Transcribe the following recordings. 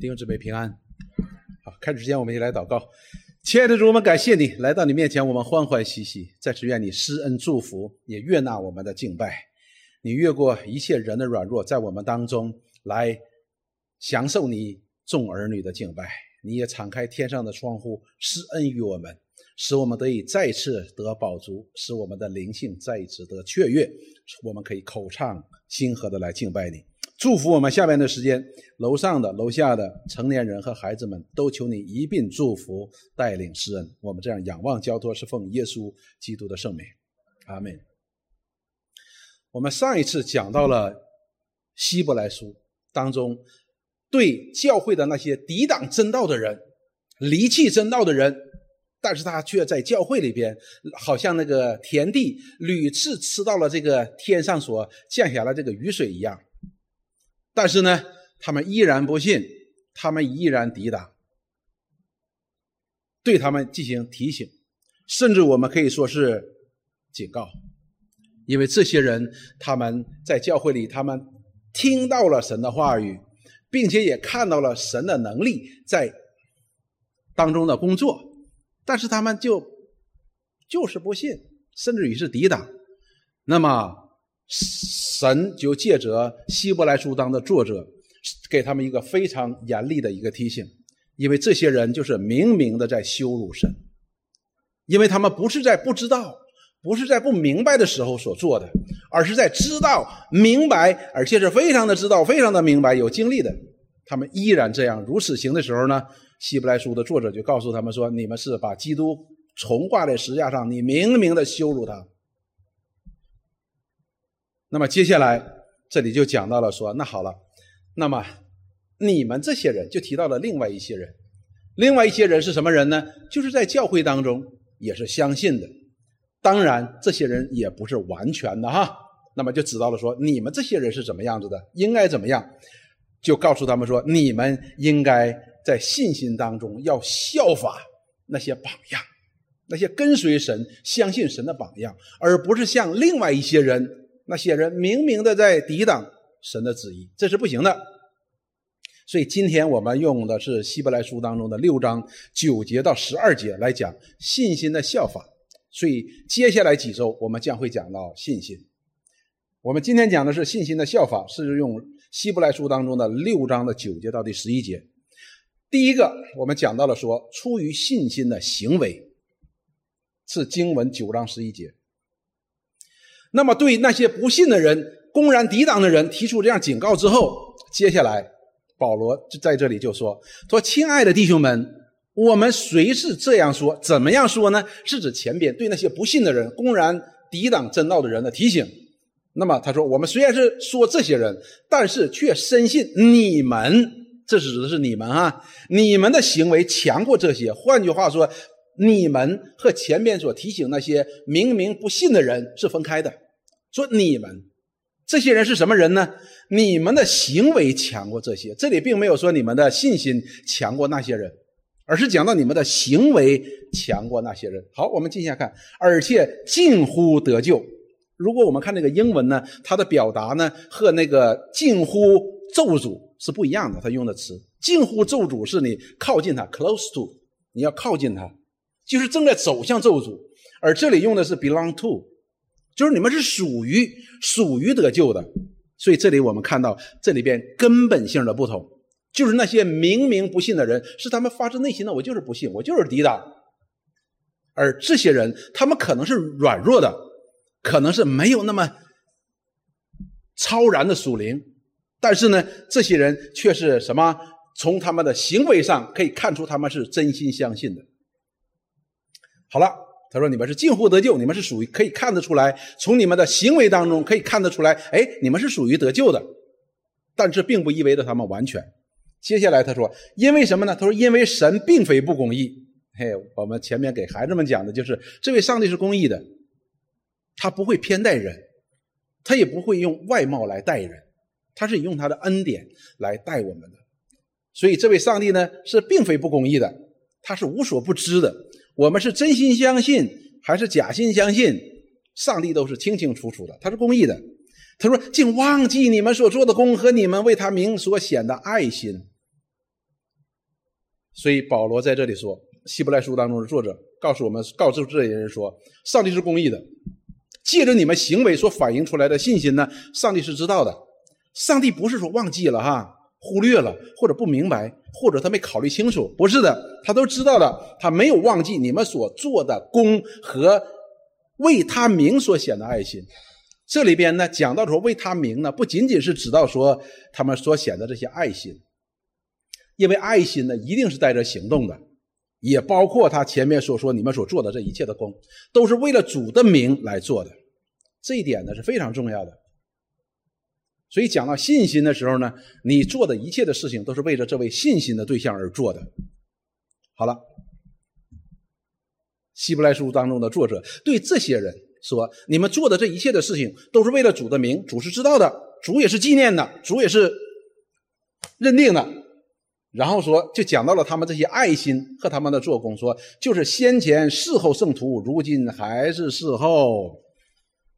弟兄姊妹平安。好，开始之前我们一起来祷告。亲爱的主，我们感谢你来到你面前，我们欢欢喜喜。在此愿你施恩祝福，也悦纳我们的敬拜。你越过一切人的软弱，在我们当中来享受你众儿女的敬拜。你也敞开天上的窗户，施恩于我们，使我们得以再次得饱足，使我们的灵性再一次得雀跃，我们可以口唱心和的来敬拜你。祝福我们下面的时间，楼上的、楼下的成年人和孩子们都求你一并祝福、带领施恩。我们这样仰望交托，是奉耶稣基督的圣名，阿门。我们上一次讲到了希伯来书当中对教会的那些抵挡真道的人、离弃真道的人，但是他却在教会里边，好像那个田地屡次吃到了这个天上所降下来这个雨水一样。但是呢，他们依然不信，他们依然抵挡，对他们进行提醒，甚至我们可以说是警告，因为这些人他们在教会里，他们听到了神的话语，并且也看到了神的能力在当中的工作，但是他们就就是不信，甚至于是抵挡，那么。神就借着希伯来书当的作者，给他们一个非常严厉的一个提醒，因为这些人就是明明的在羞辱神，因为他们不是在不知道，不是在不明白的时候所做的，而是在知道、明白，而且是非常的知道、非常的明白、有经历的，他们依然这样如此行的时候呢，希伯来书的作者就告诉他们说：“你们是把基督重挂在石架上，你明明的羞辱他。”那么接下来这里就讲到了说，那好了，那么你们这些人就提到了另外一些人，另外一些人是什么人呢？就是在教会当中也是相信的，当然这些人也不是完全的哈。那么就知道了说，你们这些人是怎么样子的，应该怎么样？就告诉他们说，你们应该在信心当中要效法那些榜样，那些跟随神、相信神的榜样，而不是像另外一些人。那些人明明的在抵挡神的旨意，这是不行的。所以今天我们用的是希伯来书当中的六章九节到十二节来讲信心的效法。所以接下来几周我们将会讲到信心。我们今天讲的是信心的效法，是用希伯来书当中的六章的九节到第十一节。第一个，我们讲到了说出于信心的行为，是经文九章十一节。那么，对那些不信的人、公然抵挡的人提出这样警告之后，接下来保罗就在这里就说：“说亲爱的弟兄们，我们谁是这样说？怎么样说呢？是指前边对那些不信的人、公然抵挡真道的人的提醒。那么他说，我们虽然是说这些人，但是却深信你们，这指的是你们啊，你们的行为强过这些。换句话说。”你们和前面所提醒那些明明不信的人是分开的。说你们这些人是什么人呢？你们的行为强过这些。这里并没有说你们的信心强过那些人，而是讲到你们的行为强过那些人。好，我们继续看，而且近乎得救。如果我们看那个英文呢，它的表达呢和那个近乎咒诅是不一样的。他用的词近乎咒诅是你靠近他，close to，你要靠近他。就是正在走向咒诅，而这里用的是 belong to，就是你们是属于属于得救的，所以这里我们看到这里边根本性的不同，就是那些明明不信的人，是他们发自内心的，我就是不信，我就是抵挡，而这些人他们可能是软弱的，可能是没有那么超然的属灵，但是呢，这些人却是什么？从他们的行为上可以看出他们是真心相信的。好了，他说：“你们是近乎得救，你们是属于可以看得出来，从你们的行为当中可以看得出来，哎，你们是属于得救的。但这并不意味着他们完全。接下来他说，因为什么呢？他说，因为神并非不公义。嘿，我们前面给孩子们讲的就是，这位上帝是公义的，他不会偏待人，他也不会用外貌来待人，他是用他的恩典来待我们的。所以这位上帝呢，是并非不公义的，他是无所不知的。”我们是真心相信还是假心相信？上帝都是清清楚楚的，他是公义的。他说：“竟忘记你们所做的功和你们为他名所显的爱心。”所以保罗在这里说，《希伯来书》当中的作者告诉我们，告诉这些人说，上帝是公义的，借着你们行为所反映出来的信心呢，上帝是知道的。上帝不是说忘记了哈，忽略了或者不明白，或者他没考虑清楚，不是的，他都知道的，他没有忘记你们所做的功和为他名所显的爱心。这里边呢，讲到说为他名呢，不仅仅是指到说他们所显的这些爱心。因为爱心呢，一定是带着行动的，也包括他前面所说你们所做的这一切的功，都是为了主的名来做的，这一点呢是非常重要的。所以讲到信心的时候呢，你做的一切的事情都是为了这位信心的对象而做的。好了，希伯来书当中的作者对这些人说：“你们做的这一切的事情都是为了主的名，主是知道的，主也是纪念的，主也是认定的。”然后说，就讲到了他们这些爱心和他们的做工，说就是先前侍候圣徒，如今还是侍候，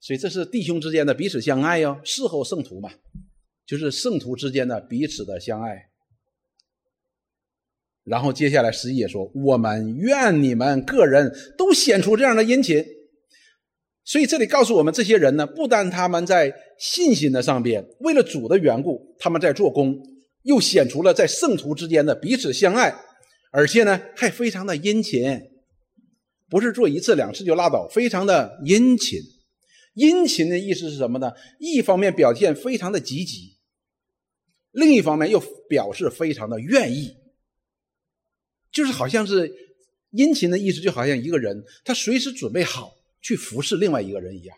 所以这是弟兄之间的彼此相爱哟，侍候圣徒嘛，就是圣徒之间的彼此的相爱。然后接下来十一也说，我们愿你们个人都显出这样的殷勤。所以这里告诉我们，这些人呢，不单他们在信心的上边，为了主的缘故，他们在做工。又显出了在圣徒之间的彼此相爱，而且呢还非常的殷勤，不是做一次两次就拉倒，非常的殷勤。殷勤的意思是什么呢？一方面表现非常的积极，另一方面又表示非常的愿意，就是好像是殷勤的意思，就好像一个人他随时准备好去服侍另外一个人一样，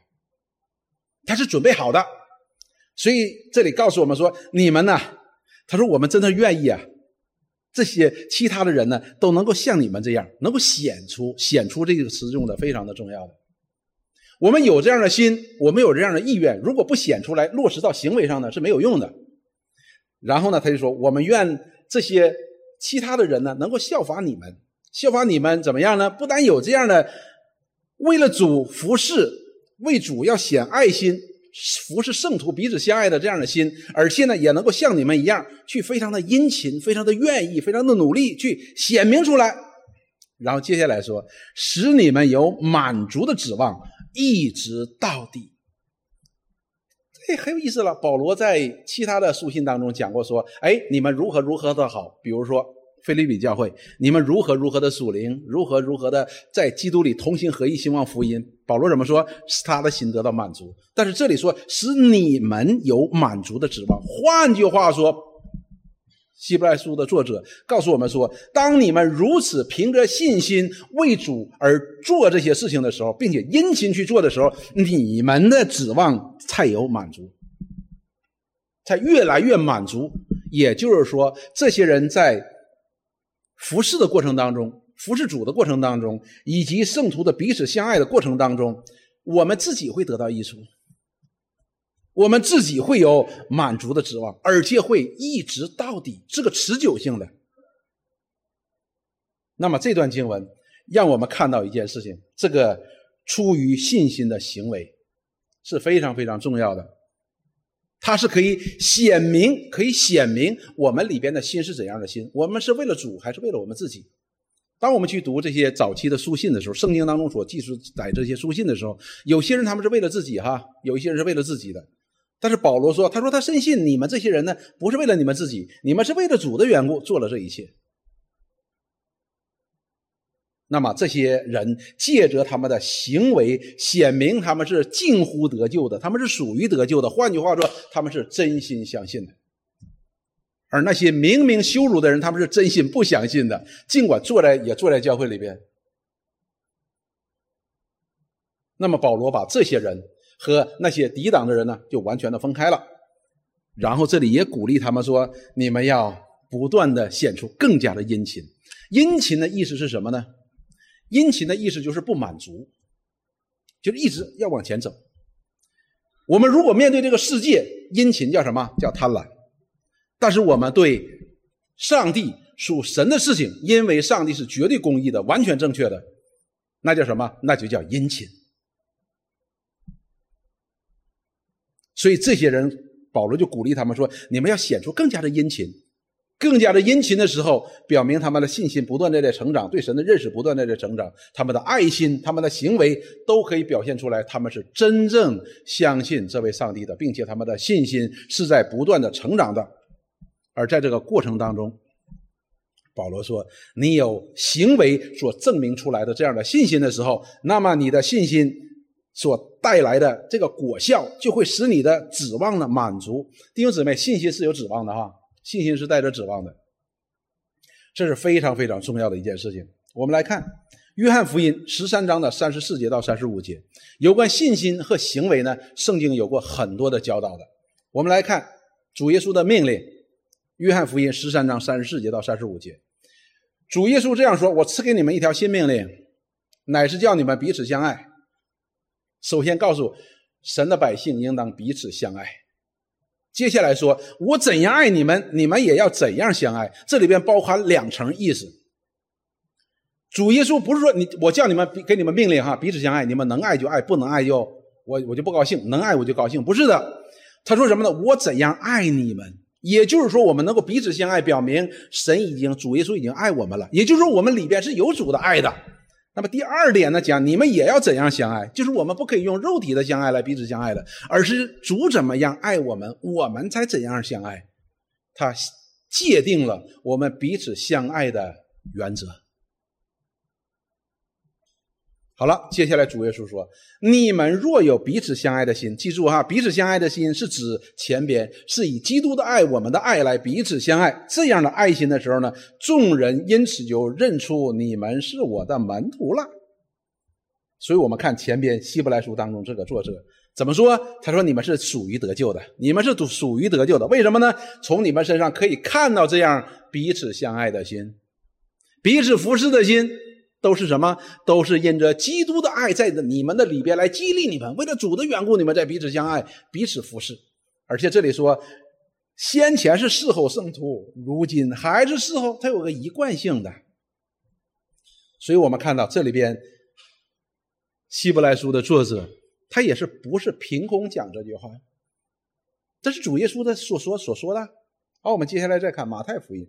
他是准备好的。所以这里告诉我们说，你们呢？他说：“我们真的愿意啊，这些其他的人呢，都能够像你们这样，能够显出显出这个词用的非常的重要的。我们有这样的心，我们有这样的意愿，如果不显出来，落实到行为上呢，是没有用的。然后呢，他就说：我们愿这些其他的人呢，能够效法你们，效法你们怎么样呢？不但有这样的为了主服侍，为主要显爱心。”服侍圣徒彼此相爱的这样的心，而且呢，也能够像你们一样，去非常的殷勤，非常的愿意，非常的努力去显明出来。然后接下来说，使你们有满足的指望，一直到底。这很有意思了。保罗在其他的书信当中讲过，说：“哎，你们如何如何的好，比如说。”菲利比教会，你们如何如何的属灵，如何如何的在基督里同心合一，兴旺福音。保罗怎么说？使他的心得到满足。但是这里说，使你们有满足的指望。换句话说，希伯来书的作者告诉我们说，当你们如此凭着信心为主而做这些事情的时候，并且殷勤去做的时候，你们的指望才有满足，才越来越满足。也就是说，这些人在。服侍的过程当中，服侍主的过程当中，以及圣徒的彼此相爱的过程当中，我们自己会得到益处，我们自己会有满足的指望，而且会一直到底，是个持久性的。那么这段经文让我们看到一件事情：这个出于信心的行为是非常非常重要的。它是可以显明，可以显明我们里边的心是怎样的心。我们是为了主，还是为了我们自己？当我们去读这些早期的书信的时候，圣经当中所记载这些书信的时候，有些人他们是为了自己哈，有一些人是为了自己的。但是保罗说，他说他深信你们这些人呢，不是为了你们自己，你们是为了主的缘故做了这一切。那么这些人借着他们的行为显明他们是近乎得救的，他们是属于得救的。换句话说，他们是真心相信的。而那些明明羞辱的人，他们是真心不相信的，尽管坐在也坐在教会里边。那么保罗把这些人和那些抵挡的人呢，就完全的分开了。然后这里也鼓励他们说：“你们要不断的显出更加的殷勤。殷勤的意思是什么呢？”殷勤的意思就是不满足，就是一直要往前走。我们如果面对这个世界，殷勤叫什么？叫贪婪。但是我们对上帝属神的事情，因为上帝是绝对公义的、完全正确的，那叫什么？那就叫殷勤。所以这些人，保罗就鼓励他们说：“你们要显出更加的殷勤。”更加的殷勤的时候，表明他们的信心不断的在成长，对神的认识不断的在成长，他们的爱心、他们的行为都可以表现出来，他们是真正相信这位上帝的，并且他们的信心是在不断的成长的。而在这个过程当中，保罗说：“你有行为所证明出来的这样的信心的时候，那么你的信心所带来的这个果效，就会使你的指望呢满足。弟兄姊妹，信心是有指望的哈，信心是带着指望的，这是非常非常重要的一件事情。我们来看《约翰福音》十三章的三十四节到三十五节，有关信心和行为呢，圣经有过很多的教导的。我们来看主耶稣的命令。约翰福音十三章三十四节到三十五节，主耶稣这样说：“我赐给你们一条新命令，乃是叫你们彼此相爱。首先告诉神的百姓，应当彼此相爱。接下来说，我怎样爱你们，你们也要怎样相爱。这里边包含两层意思。主耶稣不是说你我叫你们给你们命令哈，彼此相爱，你们能爱就爱，不能爱就我我就不高兴，能爱我就高兴，不是的。他说什么呢？我怎样爱你们。”也就是说，我们能够彼此相爱，表明神已经主耶稣已经爱我们了。也就是说，我们里边是有主的爱的。那么第二点呢，讲你们也要怎样相爱，就是我们不可以用肉体的相爱来彼此相爱的，而是主怎么样爱我们，我们才怎样相爱。他界定了我们彼此相爱的原则。好了，接下来主耶稣说：“你们若有彼此相爱的心，记住哈，彼此相爱的心是指前边是以基督的爱，我们的爱来彼此相爱。这样的爱心的时候呢，众人因此就认出你们是我的门徒了。所以，我们看前边希伯来书当中这个作者怎么说？他说：你们是属于得救的，你们是属于得救的。为什么呢？从你们身上可以看到这样彼此相爱的心，彼此服侍的心。”都是什么？都是因着基督的爱在你们的里边来激励你们，为了主的缘故，你们在彼此相爱，彼此服侍。而且这里说，先前是侍候圣徒，如今还是侍候，它有个一贯性的。所以我们看到这里边，希伯来书的作者，他也是不是凭空讲这句话？这是主耶稣的所说所说的。好，我们接下来再看马太福音。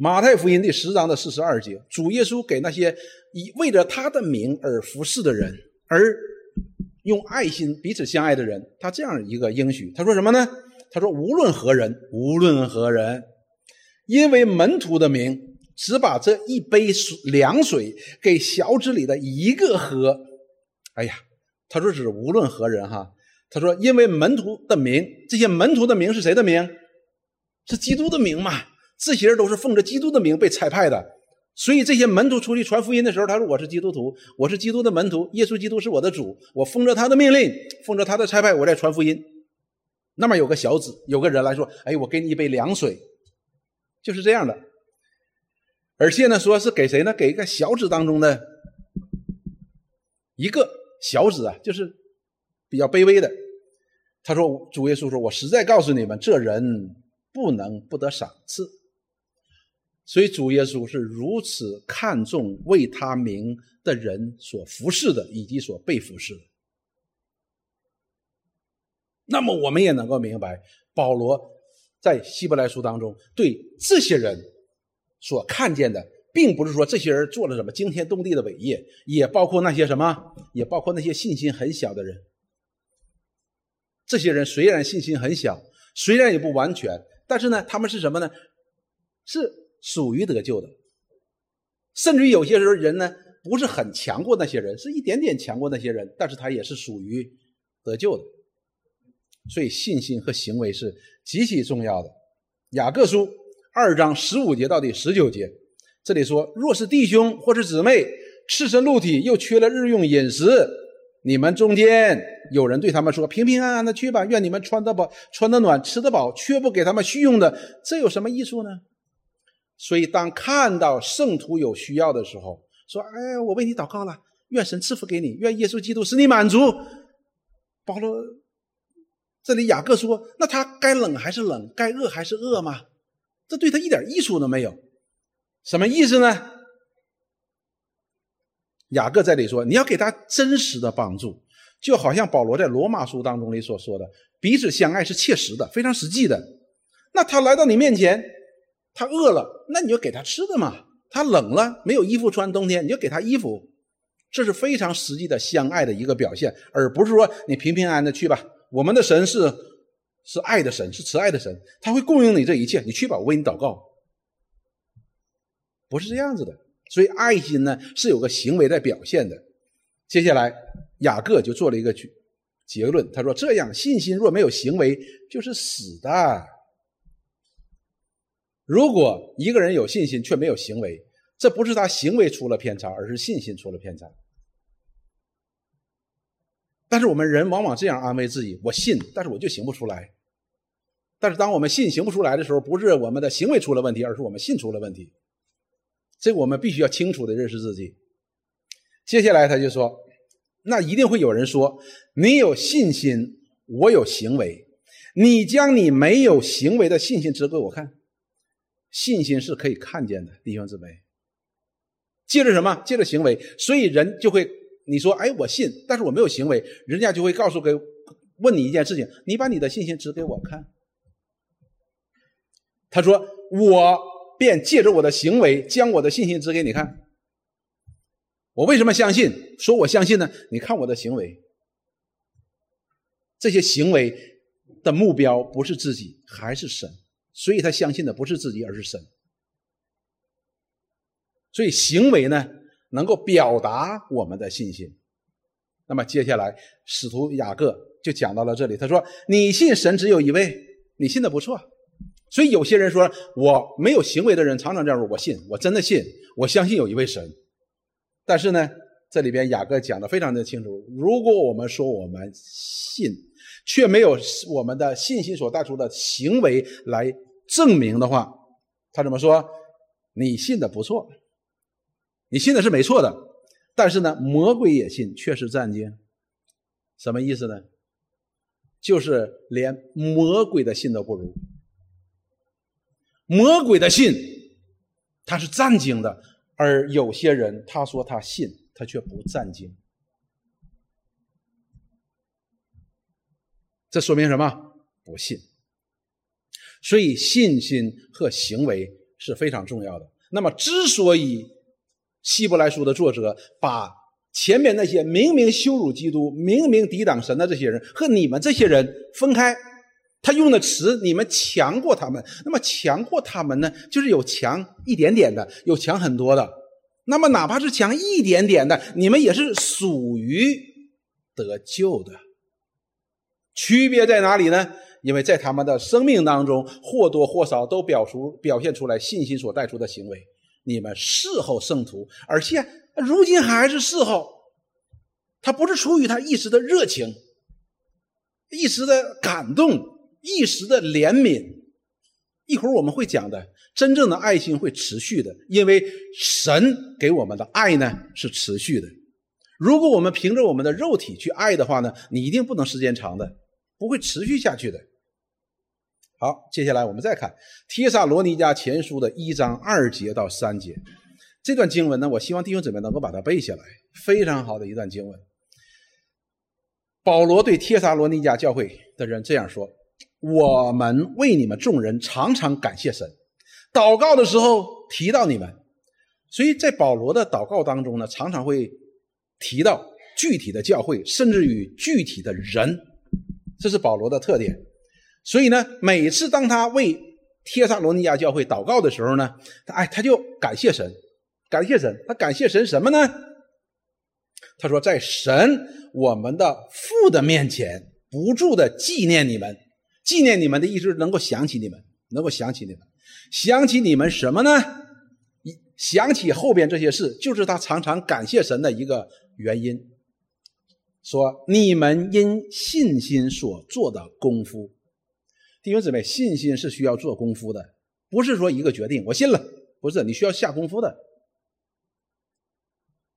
马太福音第十章的四十二节，主耶稣给那些以为着他的名而服侍的人，而用爱心彼此相爱的人，他这样一个应许，他说什么呢？他说：“无论何人，无论何人，因为门徒的名，只把这一杯水凉水给小子里的一个喝。”哎呀，他说是无论何人哈，他说因为门徒的名，这些门徒的名是谁的名？是基督的名嘛？这些人都是奉着基督的名被差派的，所以这些门徒出去传福音的时候，他说：“我是基督徒，我是基督的门徒，耶稣基督是我的主，我奉着他的命令，奉着他的差派，我在传福音。”那么有个小子，有个人来说：“哎，我给你一杯凉水。”就是这样的。而且呢，说是给谁呢？给一个小子当中的一个小子啊，就是比较卑微的。他说：“主耶稣说，我实在告诉你们，这人不能不得赏赐。”所以主耶稣是如此看重为他名的人所服侍的，以及所被服侍的。那么我们也能够明白，保罗在希伯来书当中对这些人所看见的，并不是说这些人做了什么惊天动地的伟业，也包括那些什么，也包括那些信心很小的人。这些人虽然信心很小，虽然也不完全，但是呢，他们是什么呢？是。属于得救的，甚至于有些时候人呢不是很强过那些人，是一点点强过那些人，但是他也是属于得救的。所以信心和行为是极其重要的。雅各书二章十五节到第十九节，这里说：若是弟兄或是姊妹赤身露体，又缺了日用饮食，你们中间有人对他们说：平平安安的去吧，愿你们穿得饱、穿得暖、吃得饱，却不给他们需用的，这有什么益处呢？所以，当看到圣徒有需要的时候，说：“哎，我为你祷告了，愿神赐福给你，愿耶稣基督使你满足。”保罗这里雅各说：“那他该冷还是冷？该饿还是饿吗？这对他一点益处都没有。什么意思呢？”雅各这里说：“你要给他真实的帮助，就好像保罗在罗马书当中里所说的，彼此相爱是切实的，非常实际的。”那他来到你面前，他饿了，那你就给他吃的嘛。他冷了，没有衣服穿，冬天你就给他衣服，这是非常实际的相爱的一个表现，而不是说你平平安安的去吧。我们的神是是爱的神，是慈爱的神，他会供应你这一切，你去吧，我为你祷告，不是这样子的。所以爱心呢是有个行为在表现的。接下来雅各就做了一个结论，他说：“这样信心若没有行为，就是死的。如果一个人有信心却没有行为，这不是他行为出了偏差，而是信心出了偏差。但是我们人往往这样安慰自己：我信，但是我就行不出来。但是当我们信行不出来的时候，不是我们的行为出了问题，而是我们信出了问题。”这我们必须要清楚的认识自己。接下来他就说：“那一定会有人说，你有信心，我有行为，你将你没有行为的信心指给我看。信心是可以看见的，弟兄姊妹。借着什么？借着行为。所以人就会，你说，哎，我信，但是我没有行为，人家就会告诉给问你一件事情：你把你的信心指给我看。他说我。”便借着我的行为，将我的信心指给你看。我为什么相信？说我相信呢？你看我的行为，这些行为的目标不是自己，还是神。所以他相信的不是自己，而是神。所以行为呢，能够表达我们的信心。那么接下来，使徒雅各就讲到了这里。他说：“你信神只有一位，你信的不错。”所以有些人说我没有行为的人常常这样说：“我信，我真的信，我相信有一位神。”但是呢，这里边雅各讲的非常的清楚：如果我们说我们信，却没有我们的信心所带出的行为来证明的话，他怎么说？你信的不错，你信的是没错的，但是呢，魔鬼也信，却是战经。什么意思呢？就是连魔鬼的信都不如。魔鬼的信，他是战经的；而有些人他说他信，他却不战经。这说明什么？不信。所以信心和行为是非常重要的。那么，之所以希伯来书的作者把前面那些明明羞辱基督、明明抵挡神的这些人和你们这些人分开。他用的词，你们强过他们。那么强过他们呢？就是有强一点点的，有强很多的。那么哪怕是强一点点的，你们也是属于得救的。区别在哪里呢？因为在他们的生命当中，或多或少都表出表现出来信心所带出的行为。你们事后圣徒，而且如今还是事后，他不是出于他一时的热情，一时的感动。一时的怜悯，一会儿我们会讲的，真正的爱心会持续的，因为神给我们的爱呢是持续的。如果我们凭着我们的肉体去爱的话呢，你一定不能时间长的，不会持续下去的。好，接下来我们再看《帖撒罗尼迦前书》的一章二节到三节，这段经文呢，我希望弟兄姊妹能够把它背下来，非常好的一段经文。保罗对帖撒罗尼迦教会的人这样说。我们为你们众人常常感谢神，祷告的时候提到你们，所以在保罗的祷告当中呢，常常会提到具体的教会，甚至于具体的人，这是保罗的特点。所以呢，每次当他为帖撒罗尼亚教会祷告的时候呢，哎，他就感谢神，感谢神，他感谢神什么呢？他说，在神我们的父的面前，不住的纪念你们。纪念你们的意思能够想起你们，能够想起你们，想起你们什么呢？想起后边这些事，就是他常常感谢神的一个原因。说你们因信心所做的功夫，弟兄姊妹，信心是需要做功夫的，不是说一个决定我信了，不是你需要下功夫的。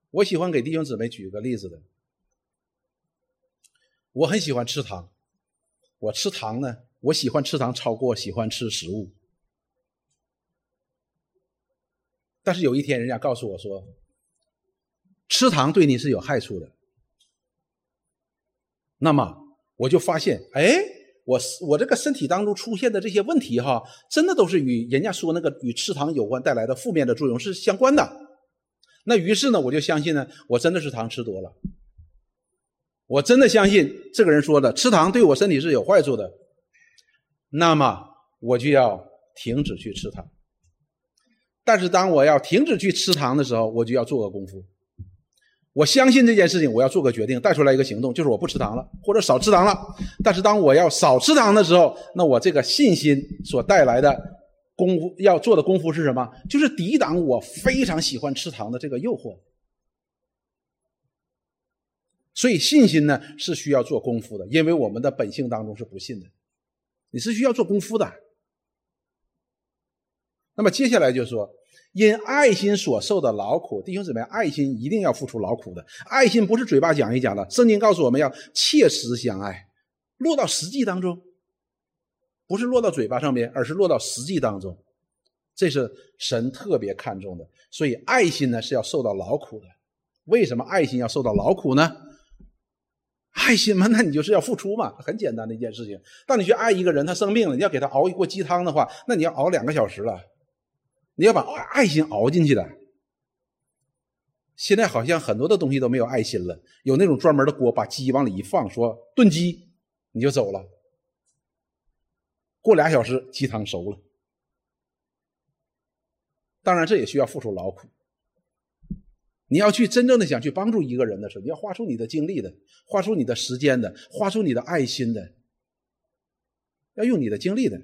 我喜欢给弟兄姊妹举个例子的，我很喜欢吃糖。我吃糖呢，我喜欢吃糖超过喜欢吃食物。但是有一天，人家告诉我说，吃糖对你是有害处的。那么我就发现，哎，我我这个身体当中出现的这些问题哈，真的都是与人家说那个与吃糖有关带来的负面的作用是相关的。那于是呢，我就相信呢，我真的是糖吃多了。我真的相信这个人说的，吃糖对我身体是有坏处的。那么我就要停止去吃糖。但是当我要停止去吃糖的时候，我就要做个功夫。我相信这件事情，我要做个决定，带出来一个行动，就是我不吃糖了，或者少吃糖了。但是当我要少吃糖的时候，那我这个信心所带来的功夫要做的功夫是什么？就是抵挡我非常喜欢吃糖的这个诱惑。所以信心呢是需要做功夫的，因为我们的本性当中是不信的，你是需要做功夫的。那么接下来就说。因爱心所受的劳苦，弟兄姊妹，爱心一定要付出劳苦的。爱心不是嘴巴讲一讲的，圣经告诉我们要切实相爱，落到实际当中，不是落到嘴巴上面，而是落到实际当中。这是神特别看重的。所以爱心呢是要受到劳苦的。为什么爱心要受到劳苦呢？爱心嘛，那你就是要付出嘛，很简单的一件事情。当你去爱一个人，他生病了，你要给他熬一锅鸡汤的话，那你要熬两个小时了。你要把爱心熬进去的。现在好像很多的东西都没有爱心了，有那种专门的锅，把鸡往里一放，说炖鸡，你就走了。过俩小时，鸡汤熟了。当然，这也需要付出劳苦。你要去真正的想去帮助一个人的时候，你要花出你的精力的，花出你的时间的，花出你的爱心的，要用你的精力的。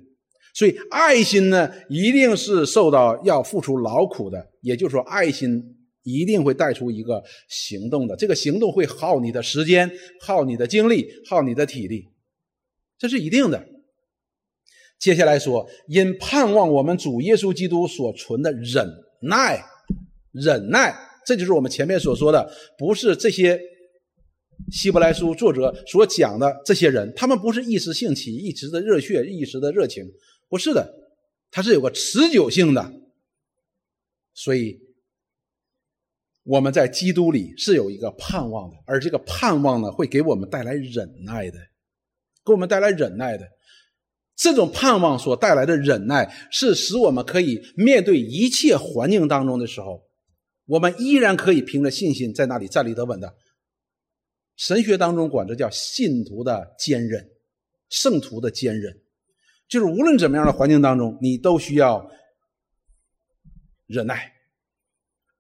所以，爱心呢，一定是受到要付出劳苦的。也就是说，爱心一定会带出一个行动的。这个行动会耗你的时间，耗你的精力，耗你的体力，这是一定的。接下来说，因盼望我们主耶稣基督所存的忍耐，忍耐，这就是我们前面所说的，不是这些希伯来书作者所讲的这些人，他们不是一时兴起、一时的热血、一时的热情。不是的，它是有个持久性的，所以我们在基督里是有一个盼望的，而这个盼望呢，会给我们带来忍耐的，给我们带来忍耐的。这种盼望所带来的忍耐，是使我们可以面对一切环境当中的时候，我们依然可以凭着信心在那里站立得稳的。神学当中管这叫信徒的坚韧，圣徒的坚韧。就是无论怎么样的环境当中，你都需要忍耐，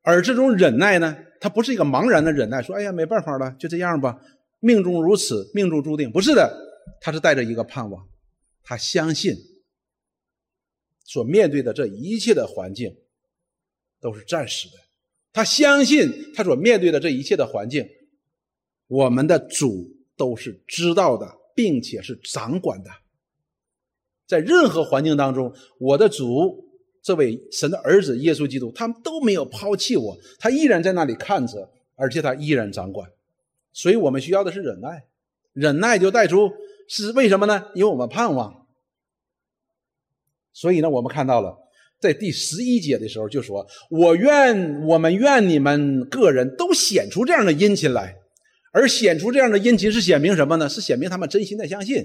而这种忍耐呢，它不是一个茫然的忍耐，说“哎呀，没办法了，就这样吧，命中如此，命中注定”，不是的，他是带着一个盼望，他相信所面对的这一切的环境都是暂时的，他相信他所面对的这一切的环境，我们的主都是知道的，并且是掌管的。在任何环境当中，我的主，这位神的儿子耶稣基督，他们都没有抛弃我，他依然在那里看着，而且他依然掌管。所以我们需要的是忍耐，忍耐就带出是为什么呢？因为我们盼望。所以呢，我们看到了在第十一节的时候就说：“我愿我们愿你们个人都显出这样的殷勤来，而显出这样的殷勤是显明什么呢？是显明他们真心的相信。”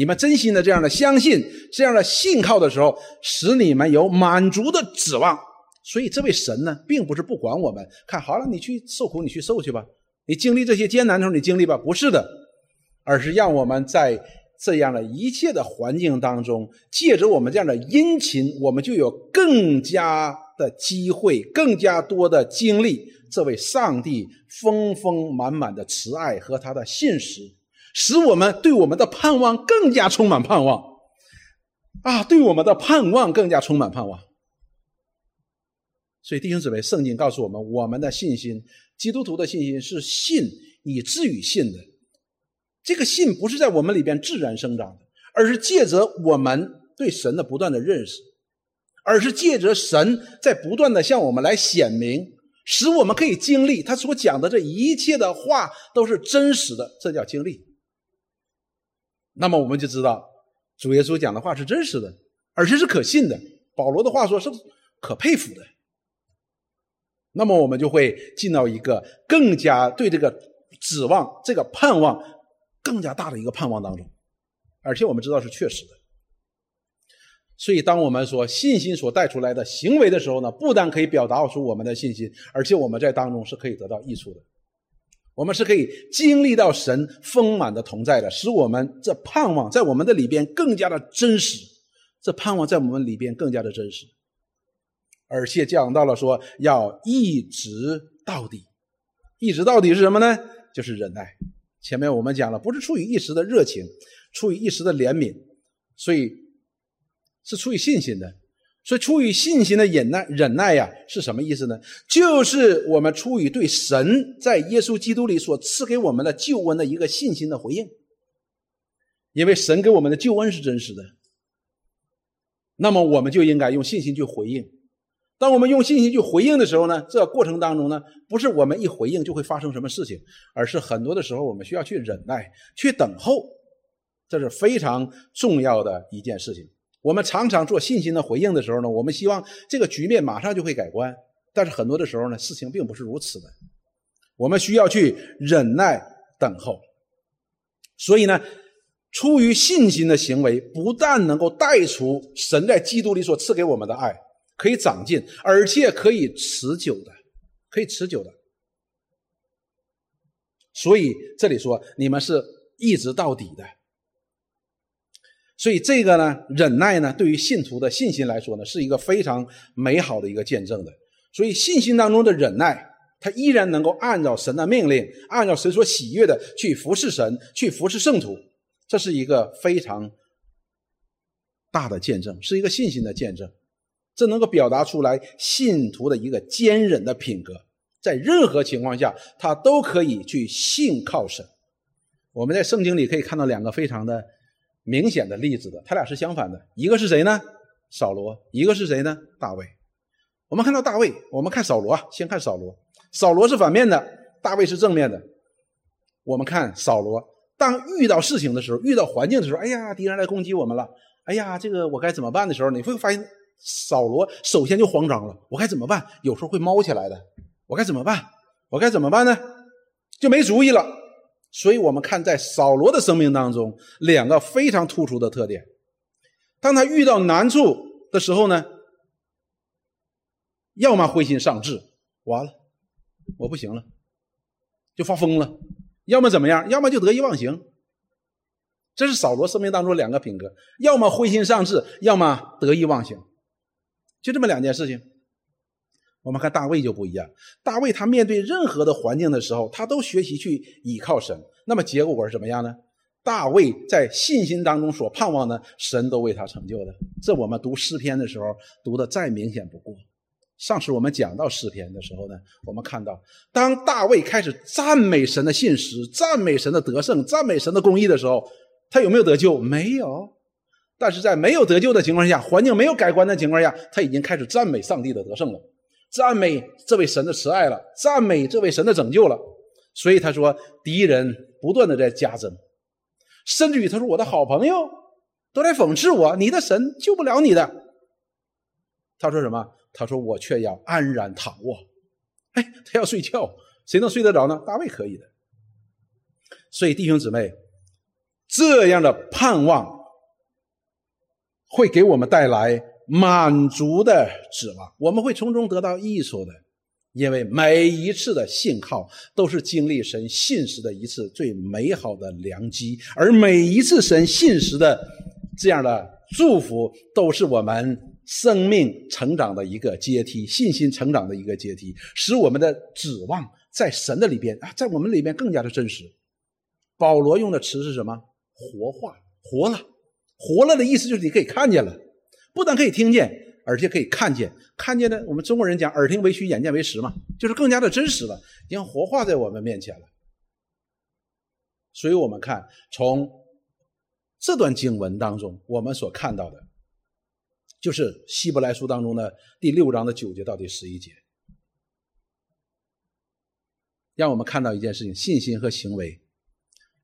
你们真心的这样的相信，这样的信靠的时候，使你们有满足的指望。所以这位神呢，并不是不管我们，看好了，你去受苦，你去受去吧。你经历这些艰难的时候，你经历吧。不是的，而是让我们在这样的一切的环境当中，借着我们这样的殷勤，我们就有更加的机会，更加多的经历这位上帝丰丰满满的慈爱和他的信实。使我们对我们的盼望更加充满盼望，啊，对我们的盼望更加充满盼望。所以弟兄姊妹，圣经告诉我们，我们的信心，基督徒的信心是信以至于信的。这个信不是在我们里边自然生长的，而是借着我们对神的不断的认识，而是借着神在不断的向我们来显明，使我们可以经历他所讲的这一切的话都是真实的，这叫经历。那么我们就知道，主耶稣讲的话是真实的，而且是可信的。保罗的话说是可佩服的。那么我们就会进到一个更加对这个指望、这个盼望更加大的一个盼望当中。而且我们知道是确实的。所以，当我们说信心所带出来的行为的时候呢，不但可以表达出我们的信心，而且我们在当中是可以得到益处的。我们是可以经历到神丰满的同在的，使我们这盼望在我们的里边更加的真实。这盼望在我们里边更加的真实，而且讲到了说要一直到底，一直到底是什么呢？就是忍耐。前面我们讲了，不是出于一时的热情，出于一时的怜悯，所以是出于信心的。所以，出于信心的忍耐，忍耐呀，是什么意思呢？就是我们出于对神在耶稣基督里所赐给我们的救恩的一个信心的回应。因为神给我们的救恩是真实的，那么我们就应该用信心去回应。当我们用信心去回应的时候呢，这过程当中呢，不是我们一回应就会发生什么事情，而是很多的时候我们需要去忍耐、去等候，这是非常重要的一件事情。我们常常做信心的回应的时候呢，我们希望这个局面马上就会改观，但是很多的时候呢，事情并不是如此的。我们需要去忍耐等候。所以呢，出于信心的行为，不但能够带出神在基督里所赐给我们的爱，可以长进，而且可以持久的，可以持久的。所以这里说，你们是一直到底的。所以这个呢，忍耐呢，对于信徒的信心来说呢，是一个非常美好的一个见证的。所以信心当中的忍耐，他依然能够按照神的命令，按照神所喜悦的去服侍神，去服侍圣徒，这是一个非常大的见证，是一个信心的见证。这能够表达出来信徒的一个坚忍的品格，在任何情况下，他都可以去信靠神。我们在圣经里可以看到两个非常的。明显的例子的，他俩是相反的。一个是谁呢？扫罗。一个是谁呢？大卫。我们看到大卫，我们看扫罗啊。先看扫罗，扫罗是反面的，大卫是正面的。我们看扫罗，当遇到事情的时候，遇到环境的时候，哎呀，敌人来攻击我们了，哎呀，这个我该怎么办的时候，你会发现扫罗首先就慌张了。我该怎么办？有时候会猫起来的。我该怎么办？我该怎么办呢？就没主意了。所以我们看，在扫罗的生命当中，两个非常突出的特点：当他遇到难处的时候呢，要么灰心丧志，完了，我不行了，就发疯了；要么怎么样？要么就得意忘形。这是扫罗生命当中两个品格：要么灰心丧志，要么得意忘形，就这么两件事情。我们看大卫就不一样，大卫他面对任何的环境的时候，他都学习去倚靠神。那么结果是怎么样呢？大卫在信心当中所盼望的，神都为他成就的。这我们读诗篇的时候读的再明显不过。上次我们讲到诗篇的时候呢，我们看到当大卫开始赞美神的信实、赞美神的得胜、赞美神的公义的时候，他有没有得救？没有。但是在没有得救的情况下，环境没有改观的情况下，他已经开始赞美上帝的得胜了。赞美这位神的慈爱了，赞美这位神的拯救了，所以他说敌人不断的在加增，甚至于他说我的好朋友都来讽刺我，你的神救不了你的。他说什么？他说我却要安然躺卧。哎，他要睡觉，谁能睡得着呢？大卫可以的。所以弟兄姊妹，这样的盼望会给我们带来。满足的指望，我们会从中得到益处的，因为每一次的信靠都是经历神信实的一次最美好的良机，而每一次神信实的这样的祝福，都是我们生命成长的一个阶梯，信心成长的一个阶梯，使我们的指望在神的里边啊，在我们里边更加的真实。保罗用的词是什么？活化，活了，活了的意思就是你可以看见了。不但可以听见，而且可以看见。看见呢，我们中国人讲“耳听为虚，眼见为实”嘛，就是更加的真实了，已经活化在我们面前了。所以，我们看从这段经文当中，我们所看到的，就是希伯来书当中的第六章的九节到第十一节，让我们看到一件事情：信心和行为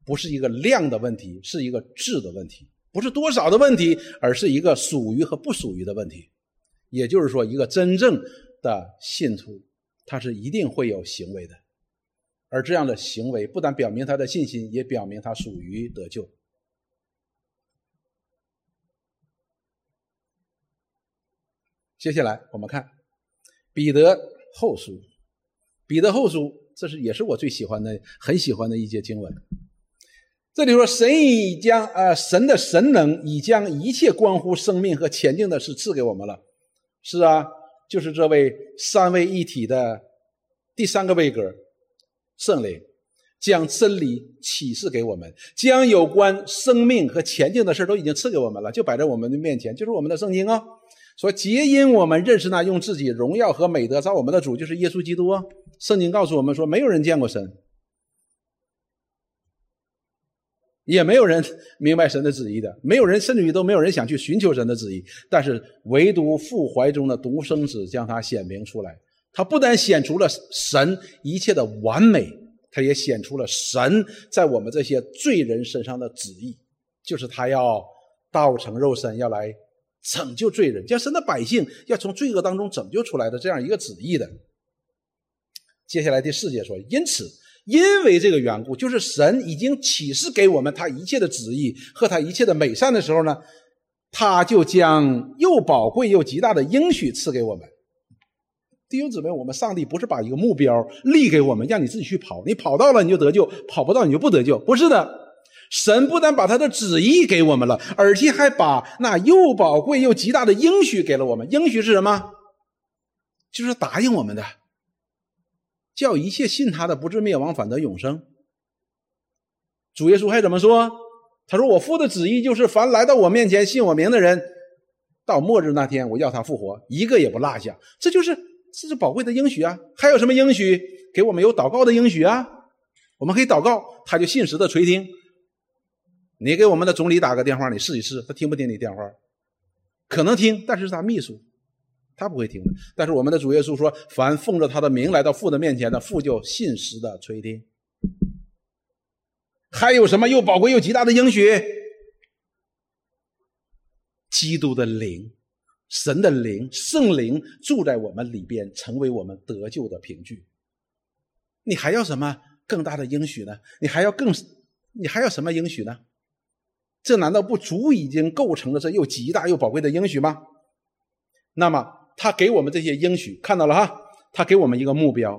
不是一个量的问题，是一个质的问题。不是多少的问题而是一个属于和不属于的问题。也就是说一个真正的信徒他是一定会有行为的。而这样的行为不但表明他的信心也表明他属于得救。接下来我们看彼得后书。彼得后书这是也是我最喜欢的很喜欢的一节经文。这里说，神已将啊，神的神能已将一切关乎生命和前进的事赐给我们了。是啊，就是这位三位一体的第三个位格，圣灵，将真理启示给我们，将有关生命和前进的事都已经赐给我们了，就摆在我们的面前，就是我们的圣经啊。说皆因我们认识那用自己荣耀和美德造我们的主，就是耶稣基督啊。圣经告诉我们说，没有人见过神。也没有人明白神的旨意的，没有人甚至于都没有人想去寻求神的旨意。但是唯独父怀中的独生子将他显明出来，他不但显出了神一切的完美，他也显出了神在我们这些罪人身上的旨意，就是他要道成肉身，要来拯救罪人，将神的百姓要从罪恶当中拯救出来的这样一个旨意的。接下来第四节说，因此。因为这个缘故，就是神已经启示给我们他一切的旨意和他一切的美善的时候呢，他就将又宝贵又极大的应许赐给我们。弟兄姊妹，我们上帝不是把一个目标立给我们，让你自己去跑，你跑到了你就得救，跑不到你就不得救，不是的。神不但把他的旨意给我们了，而且还把那又宝贵又极大的应许给了我们。应许是什么？就是答应我们的。叫一切信他的不至灭亡，反得永生。主耶稣还怎么说？他说：“我父的旨意就是，凡来到我面前信我名的人，到末日那天，我要他复活，一个也不落下。”这就是这是宝贵的应许啊！还有什么应许？给我们有祷告的应许啊！我们可以祷告，他就信实的垂听。你给我们的总理打个电话，你试一试，他听不听你电话？可能听，但是他秘书。他不会听的，但是我们的主耶稣说：“凡奉着他的名来到父的面前的，父就信实的垂听。”还有什么又宝贵又极大的应许？基督的灵、神的灵、圣灵住在我们里边，成为我们得救的凭据。你还要什么更大的应许呢？你还要更，你还要什么应许呢？这难道不足已经构成了这又极大又宝贵的应许吗？那么。他给我们这些应许，看到了哈？他给我们一个目标，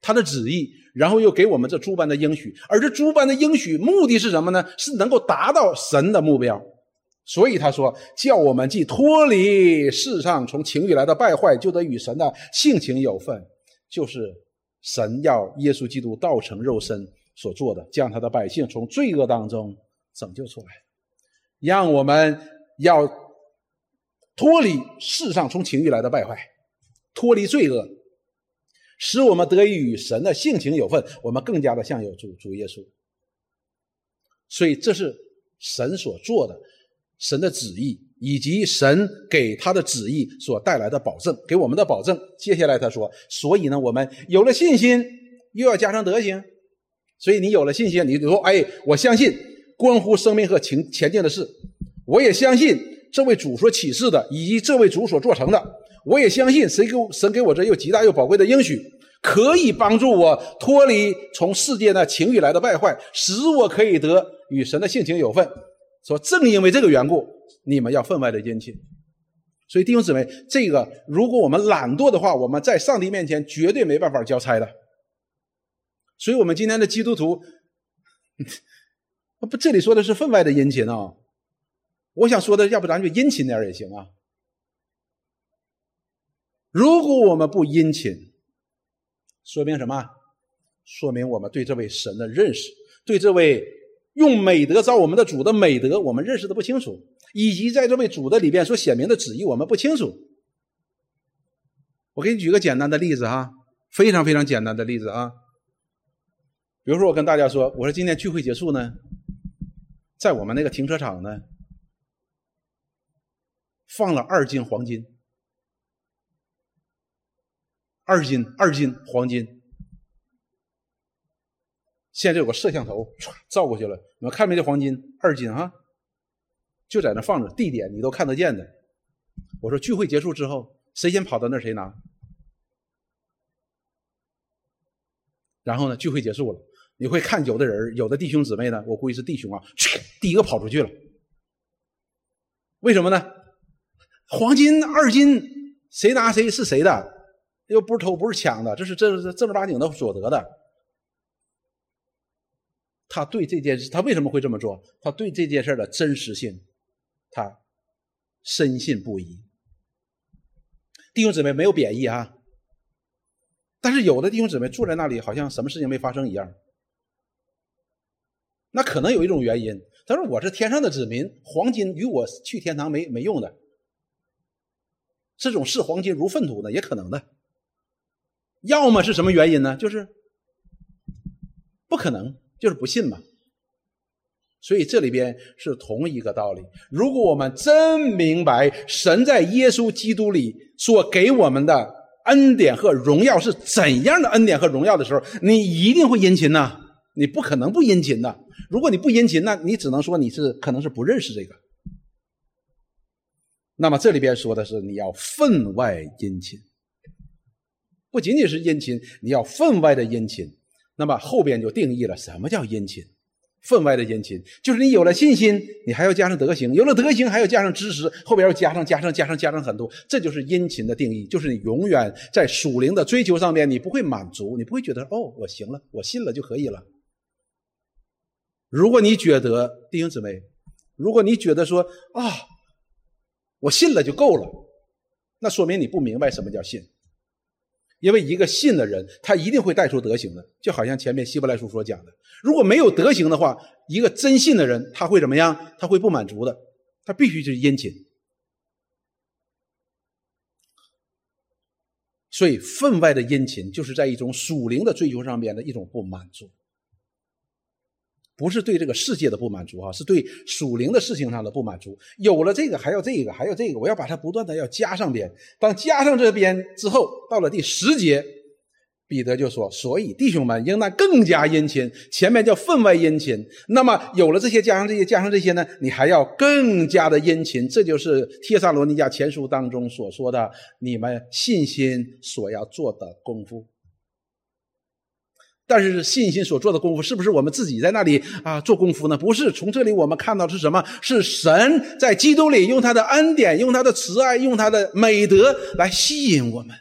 他的旨意，然后又给我们这诸般的应许，而这诸般的应许目的是什么呢？是能够达到神的目标。所以他说，叫我们既脱离世上从情欲来的败坏，就得与神的性情有份，就是神要耶稣基督道成肉身所做的，将他的百姓从罪恶当中拯救出来，让我们要。脱离世上从情欲来的败坏，脱离罪恶，使我们得以与神的性情有份，我们更加的像有主主耶稣。所以这是神所做的，神的旨意，以及神给他的旨意所带来的保证，给我们的保证。接下来他说，所以呢，我们有了信心，又要加上德行。所以你有了信心，你就说，哎，我相信关乎生命和情前进的事，我也相信。这位主所启示的，以及这位主所做成的，我也相信，神给神给我这又极大又宝贵的应许，可以帮助我脱离从世界的情欲来的败坏，使我可以得与神的性情有份。说正因为这个缘故，你们要分外的殷勤。所以弟兄姊妹，这个如果我们懒惰的话，我们在上帝面前绝对没办法交差的。所以我们今天的基督徒，不，这里说的是分外的殷勤啊。我想说的，要不咱就殷勤点也行啊。如果我们不殷勤，说明什么？说明我们对这位神的认识，对这位用美德造我们的主的美德，我们认识的不清楚，以及在这位主的里边所显明的旨意，我们不清楚。我给你举个简单的例子哈，非常非常简单的例子啊。比如说，我跟大家说，我说今天聚会结束呢，在我们那个停车场呢。放了二斤黄金，二斤二斤黄金。现在有个摄像头，唰照过去了，你们看没？这黄金二斤啊，就在那放着，地点你都看得见的。我说聚会结束之后，谁先跑到那谁拿。然后呢，聚会结束了，你会看有的人，有的弟兄姊妹呢，我估计是弟兄啊，第一个跑出去了。为什么呢？黄金二斤，谁拿谁是谁的，又不是偷不是抢的，这是正正儿八经的所得的。他对这件事，他为什么会这么做？他对这件事的真实性，他深信不疑。弟兄姊妹没有贬义啊，但是有的弟兄姊妹坐在那里，好像什么事情没发生一样。那可能有一种原因，他说：“我是天上的子民，黄金与我去天堂没没用的。”这种视黄金如粪土的，也可能的。要么是什么原因呢？就是不可能。就是不信嘛，所以这里边是同一个道理。如果我们真明白神在耶稣基督里所给我们的恩典和荣耀是怎样的恩典和荣耀的时候，你一定会殷勤呐，你不可能不殷勤的。如果你不殷勤，那你只能说你是可能是不认识这个。那么这里边说的是你要分外殷勤，不仅仅是殷勤，你要分外的殷勤。那么后边就定义了什么叫殷勤，分外的殷勤，就是你有了信心，你还要加上德行，有了德行还要加上知识，后边要加上加上加上加上很多，这就是殷勤的定义，就是你永远在属灵的追求上面，你不会满足，你不会觉得哦，我行了，我信了就可以了。如果你觉得弟兄姊妹，如果你觉得说啊，我信了就够了，那说明你不明白什么叫信。因为一个信的人，他一定会带出德行的，就好像前面希伯来书所讲的，如果没有德行的话，一个真信的人他会怎么样？他会不满足的，他必须是殷勤。所以分外的殷勤，就是在一种属灵的追求上边的一种不满足。不是对这个世界的不满足哈，是对属灵的事情上的不满足。有了这个，还要这个，还要这个，我要把它不断的要加上边。当加上这边之后，到了第十节，彼得就说：“所以弟兄们应当更加殷勤。前面叫分外殷勤，那么有了这些，加上这些，加上这些呢，你还要更加的殷勤。这就是帖撒罗尼迦前书当中所说的，你们信心所要做的功夫。”但是信心所做的功夫，是不是我们自己在那里啊做功夫呢？不是。从这里我们看到是什么？是神在基督里用他的恩典、用他的慈爱、用他的美德来吸引我们。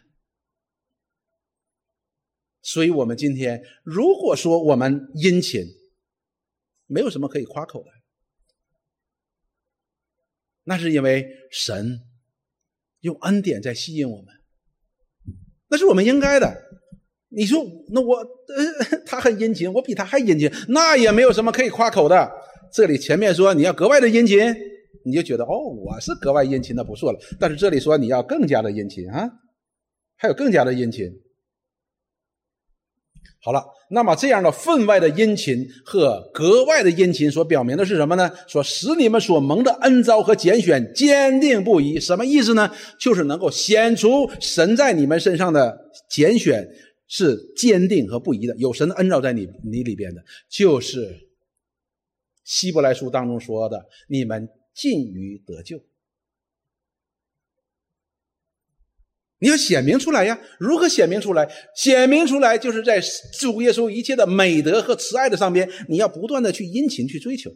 所以，我们今天如果说我们殷勤，没有什么可以夸口的，那是因为神用恩典在吸引我们，那是我们应该的。你说那我呃，他很殷勤，我比他还殷勤，那也没有什么可以夸口的。这里前面说你要格外的殷勤，你就觉得哦，我是格外殷勤的不错了。但是这里说你要更加的殷勤啊，还有更加的殷勤。好了，那么这样的分外的殷勤和格外的殷勤所表明的是什么呢？说使你们所蒙的恩召和拣选坚定不移，什么意思呢？就是能够显出神在你们身上的拣选。是坚定和不移的，有神的恩照在你你里边的，就是希伯来书当中说的，你们尽于得救。你要显明出来呀，如何显明出来？显明出来就是在主耶稣一切的美德和慈爱的上边，你要不断的去殷勤去追求。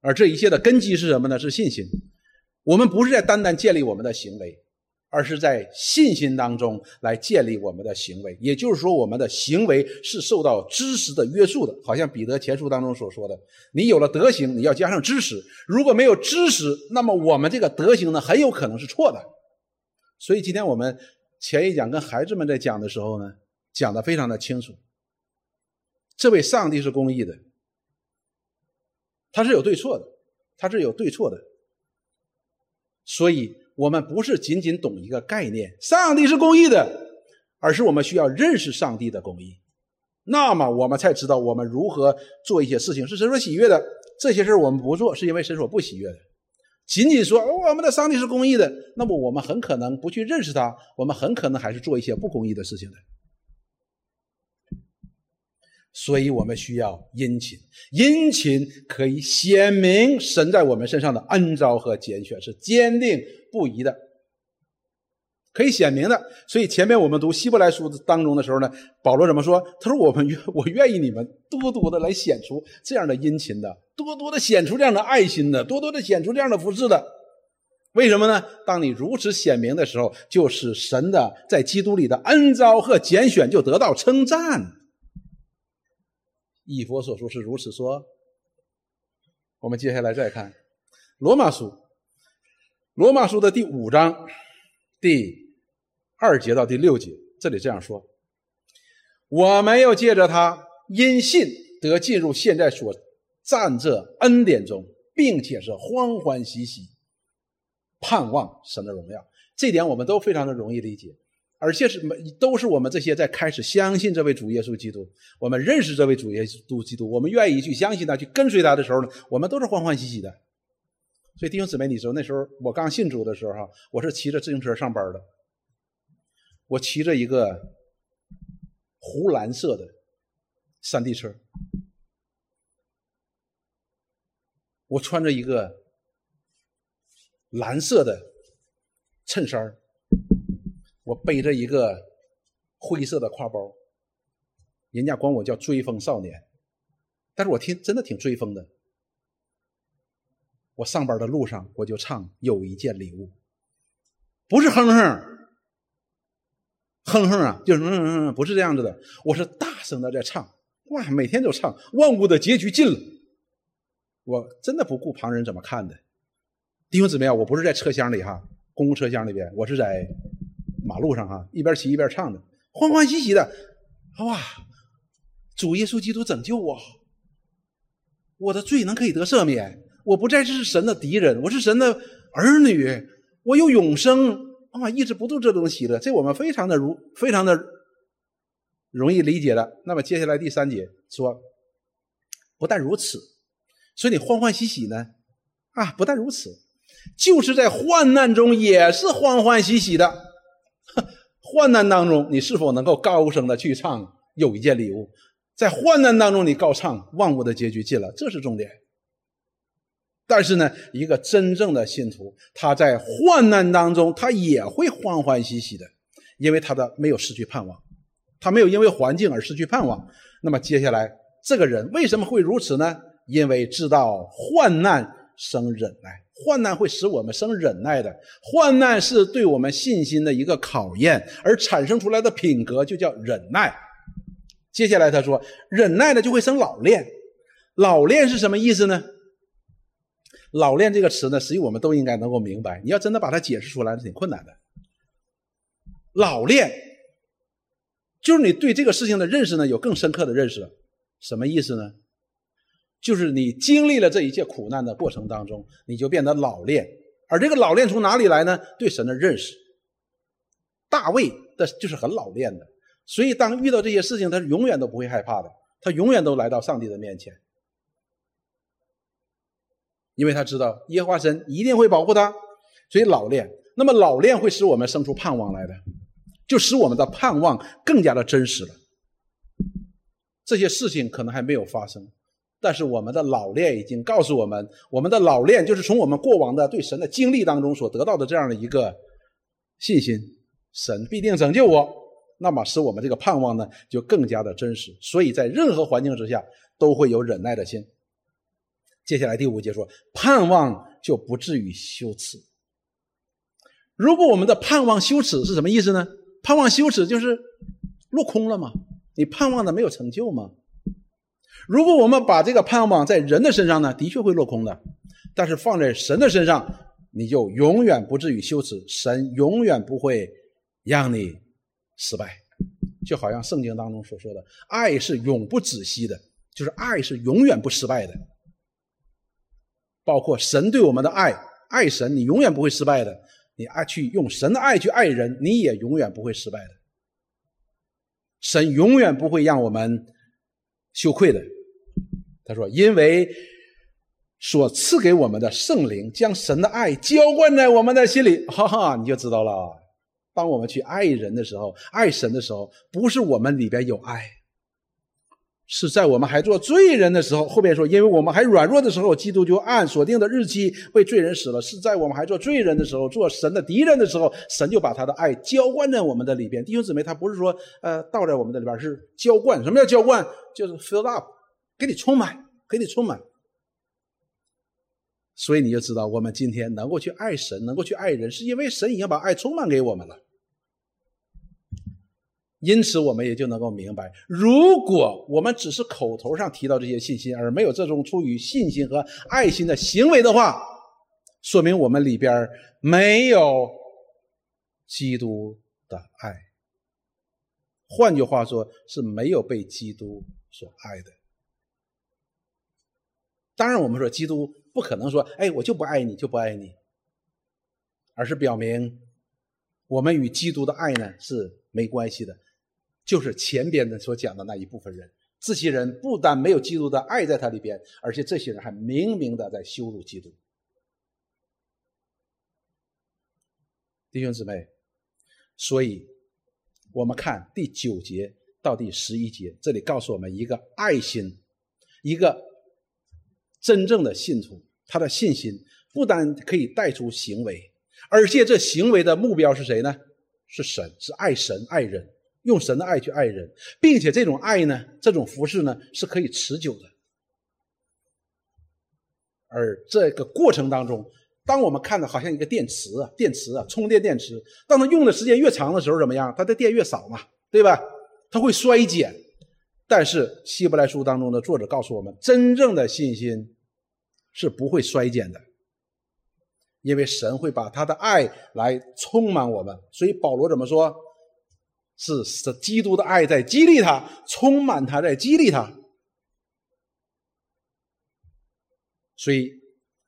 而这一切的根基是什么呢？是信心。我们不是在单单建立我们的行为。而是在信心当中来建立我们的行为，也就是说，我们的行为是受到知识的约束的。好像彼得前书当中所说的：“你有了德行，你要加上知识。如果没有知识，那么我们这个德行呢，很有可能是错的。”所以，今天我们前一讲跟孩子们在讲的时候呢，讲的非常的清楚。这位上帝是公义的，他是有对错的，他是有对错的，所以。我们不是仅仅懂一个概念，上帝是公义的，而是我们需要认识上帝的公义，那么我们才知道我们如何做一些事情是神所喜悦的。这些事我们不做，是因为神所不喜悦的。仅仅说我们的上帝是公义的，那么我们很可能不去认识他，我们很可能还是做一些不公义的事情的。所以我们需要殷勤，殷勤可以显明神在我们身上的恩召和拣选是坚定不移的，可以显明的。所以前面我们读希伯来书当中的时候呢，保罗怎么说？他说：“我们愿 我愿意你们多多的来显出这样的殷勤的，多多的显出这样的爱心的，多多的显出这样的服饰的。”为什么呢？当你如此显明的时候，就是神的在基督里的恩召和拣选就得到称赞。以佛所说是如此说。我们接下来再看罗马书，罗马书的第五章第二节到第六节，这里这样说：我们要借着他因信得进入现在所站这恩典中，并且是欢欢喜喜。盼望神的荣耀，这点我们都非常的容易理解，而且是都是我们这些在开始相信这位主耶稣基督，我们认识这位主耶稣基督，我们愿意去相信他，去跟随他的时候呢，我们都是欢欢喜喜的。所以弟兄姊妹，你说那时候我刚信主的时候哈，我是骑着自行车上班的，我骑着一个湖蓝色的山地车，我穿着一个。蓝色的衬衫我背着一个灰色的挎包，人家管我叫追风少年，但是我听真的挺追风的。我上班的路上我就唱有一件礼物，不是哼哼，哼哼啊，就是嗯嗯嗯，不是这样子的，我是大声的在唱，哇，每天都唱，万物的结局近了，我真的不顾旁人怎么看的。弟兄姊妹啊，我不是在车厢里哈，公共车厢里边，我是在马路上哈，一边骑一边唱的，欢欢喜喜的，哇！主耶稣基督拯救我，我的罪能可以得赦免，我不再是神的敌人，我是神的儿女，我有永生啊！抑制不住这种喜乐，这我们非常的如非常的容易理解的。那么接下来第三节说，不但如此，所以你欢欢喜喜呢啊！不但如此。就是在患难中也是欢欢喜喜的。患难当中，你是否能够高声的去唱有一件礼物？在患难当中，你高唱万物的结局近了，这是重点。但是呢，一个真正的信徒，他在患难当中，他也会欢欢喜喜的，因为他的没有失去盼望，他没有因为环境而失去盼望。那么接下来，这个人为什么会如此呢？因为知道患难生忍耐。患难会使我们生忍耐的，患难是对我们信心的一个考验，而产生出来的品格就叫忍耐。接下来他说，忍耐呢就会生老练，老练是什么意思呢？老练这个词呢，实际我们都应该能够明白。你要真的把它解释出来，是挺困难的。老练就是你对这个事情的认识呢有更深刻的认识，什么意思呢？就是你经历了这一切苦难的过程当中，你就变得老练，而这个老练从哪里来呢？对神的认识。大卫的就是很老练的，所以当遇到这些事情，他是永远都不会害怕的，他永远都来到上帝的面前，因为他知道耶和华神一定会保护他，所以老练。那么老练会使我们生出盼望来的，就使我们的盼望更加的真实了。这些事情可能还没有发生。但是我们的老练已经告诉我们，我们的老练就是从我们过往的对神的经历当中所得到的这样的一个信心，神必定拯救我，那么使我们这个盼望呢就更加的真实。所以在任何环境之下都会有忍耐的心。接下来第五节说，盼望就不至于羞耻。如果我们的盼望羞耻是什么意思呢？盼望羞耻就是落空了吗？你盼望的没有成就吗？如果我们把这个盼望在人的身上呢，的确会落空的；但是放在神的身上，你就永远不至于羞耻。神永远不会让你失败，就好像圣经当中所说的：“爱是永不止息的，就是爱是永远不失败的。”包括神对我们的爱，爱神，你永远不会失败的。你爱去用神的爱去爱人，你也永远不会失败的。神永远不会让我们羞愧的。他说：“因为所赐给我们的圣灵，将神的爱浇灌在我们的心里，哈哈，你就知道了。当我们去爱人的时候，爱神的时候，不是我们里边有爱，是在我们还做罪人的时候。后边说，因为我们还软弱的时候，基督就按所定的日期为罪人死了。是在我们还做罪人的时候，做神的敌人的时候，神就把他的爱浇灌在我们的里边。弟兄姊妹，他不是说呃倒在我们的里边，是浇灌。什么叫浇灌？就是 fill up。”给你充满，给你充满。所以你就知道，我们今天能够去爱神，能够去爱人，是因为神已经把爱充满给我们了。因此，我们也就能够明白，如果我们只是口头上提到这些信心，而没有这种出于信心和爱心的行为的话，说明我们里边没有基督的爱。换句话说，是没有被基督所爱的。当然，我们说基督不可能说：“哎，我就不爱你，就不爱你。”而是表明我们与基督的爱呢是没关系的。就是前边的所讲的那一部分人，这些人不但没有基督的爱在他里边，而且这些人还明明的在羞辱基督。弟兄姊妹，所以我们看第九节到第十一节，这里告诉我们一个爱心，一个真正的信徒，他的信心不但可以带出行为，而且这行为的目标是谁呢？是神，是爱神爱人。用神的爱去爱人，并且这种爱呢，这种服饰呢，是可以持久的。而这个过程当中，当我们看到好像一个电池啊，电池啊，充电电池，当它用的时间越长的时候，怎么样？它的电越少嘛，对吧？它会衰减。但是希伯来书当中的作者告诉我们，真正的信心是不会衰减的，因为神会把他的爱来充满我们。所以保罗怎么说？是基督的爱在激励他，充满他在激励他，所以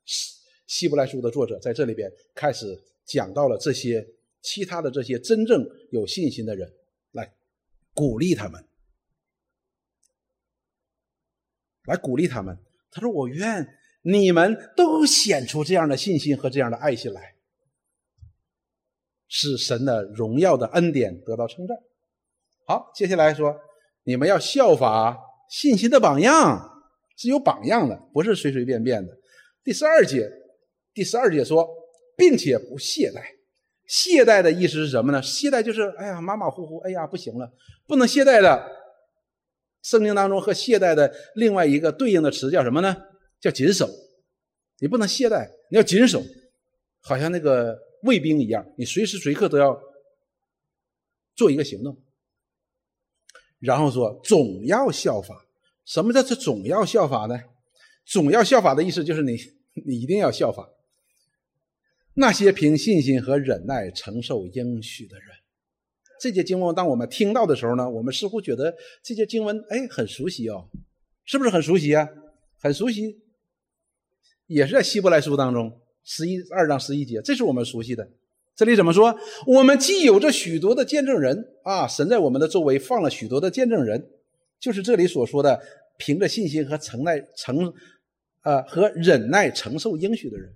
希希伯来书的作者在这里边开始讲到了这些其他的这些真正有信心的人，来鼓励他们，来鼓励他们。他说：“我愿你们都显出这样的信心和这样的爱心来。”使神的荣耀的恩典得到称赞。好，接下来说，你们要效法信心的榜样，是有榜样的，不是随随便便的。第十二节，第十二节说，并且不懈怠。懈怠的意思是什么呢？懈怠就是，哎呀，马马虎虎，哎呀，不行了，不能懈怠的。圣经当中和懈怠的另外一个对应的词叫什么呢？叫谨守。你不能懈怠，你要谨守，好像那个。卫兵一样，你随时随刻都要做一个行动。然后说总要效法，什么叫做总要效法呢？总要效法的意思就是你，你一定要效法那些凭信心和忍耐承受应许的人。这节经文，当我们听到的时候呢，我们似乎觉得这节经文哎很熟悉哦，是不是很熟悉啊？很熟悉，也是在希伯来书当中。十一二章十一节，这是我们熟悉的。这里怎么说？我们既有着许多的见证人啊，神在我们的周围放了许多的见证人，就是这里所说的凭着信心和承耐承，呃和忍耐承受应许的人。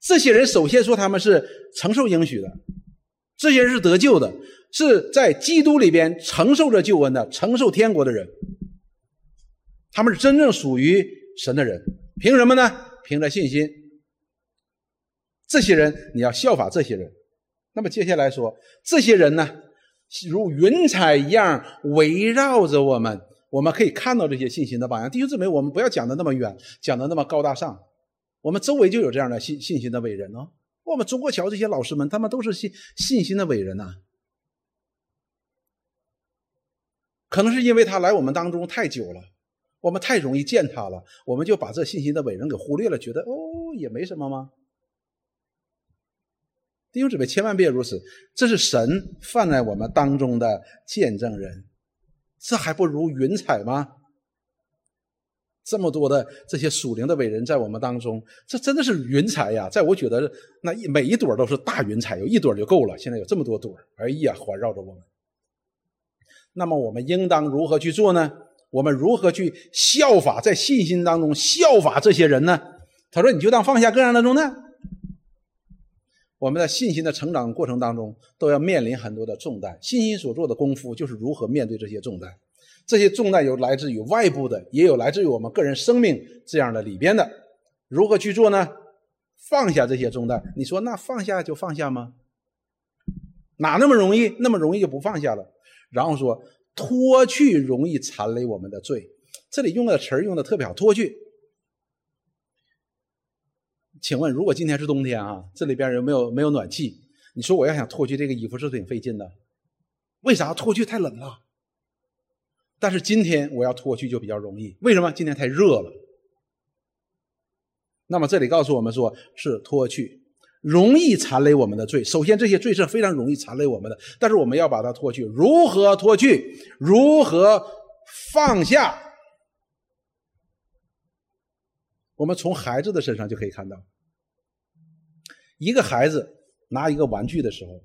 这些人首先说他们是承受应许的，这些人是得救的，是在基督里边承受着救恩的，承受天国的人。他们是真正属于神的人，凭什么呢？凭着信心。这些人，你要效法这些人。那么接下来说，这些人呢，如云彩一样围绕着我们，我们可以看到这些信心的榜样。弟兄姊妹，我们不要讲的那么远，讲的那么高大上。我们周围就有这样的信信心的伟人哦。我们中国桥这些老师们，他们都是信信心的伟人呐。可能是因为他来我们当中太久了，我们太容易见他了，我们就把这信心的伟人给忽略了，觉得哦也没什么吗？弟兄姊妹，千万别如此！这是神放在我们当中的见证人，这还不如云彩吗？这么多的这些属灵的伟人在我们当中，这真的是云彩呀！在我觉得，那一每一朵都是大云彩，有一朵就够了。现在有这么多朵，哎呀，环绕着我们。那么我们应当如何去做呢？我们如何去效法，在信心当中效法这些人呢？他说：“你就当放下各样的重担。”我们在信心的成长过程当中，都要面临很多的重担。信心所做的功夫，就是如何面对这些重担。这些重担有来自于外部的，也有来自于我们个人生命这样的里边的。如何去做呢？放下这些重担。你说那放下就放下吗？哪那么容易？那么容易就不放下了？然后说脱去容易缠累我们的罪。这里用的词儿用的特别好，脱去。请问，如果今天是冬天啊，这里边有没有没有暖气？你说我要想脱去这个衣服，是不是挺费劲的？为啥脱去太冷了？但是今天我要脱去就比较容易，为什么？今天太热了。那么这里告诉我们说，是脱去容易缠累我们的罪。首先，这些罪是非常容易缠累我们的，但是我们要把它脱去。如何脱去？如何放下？我们从孩子的身上就可以看到，一个孩子拿一个玩具的时候，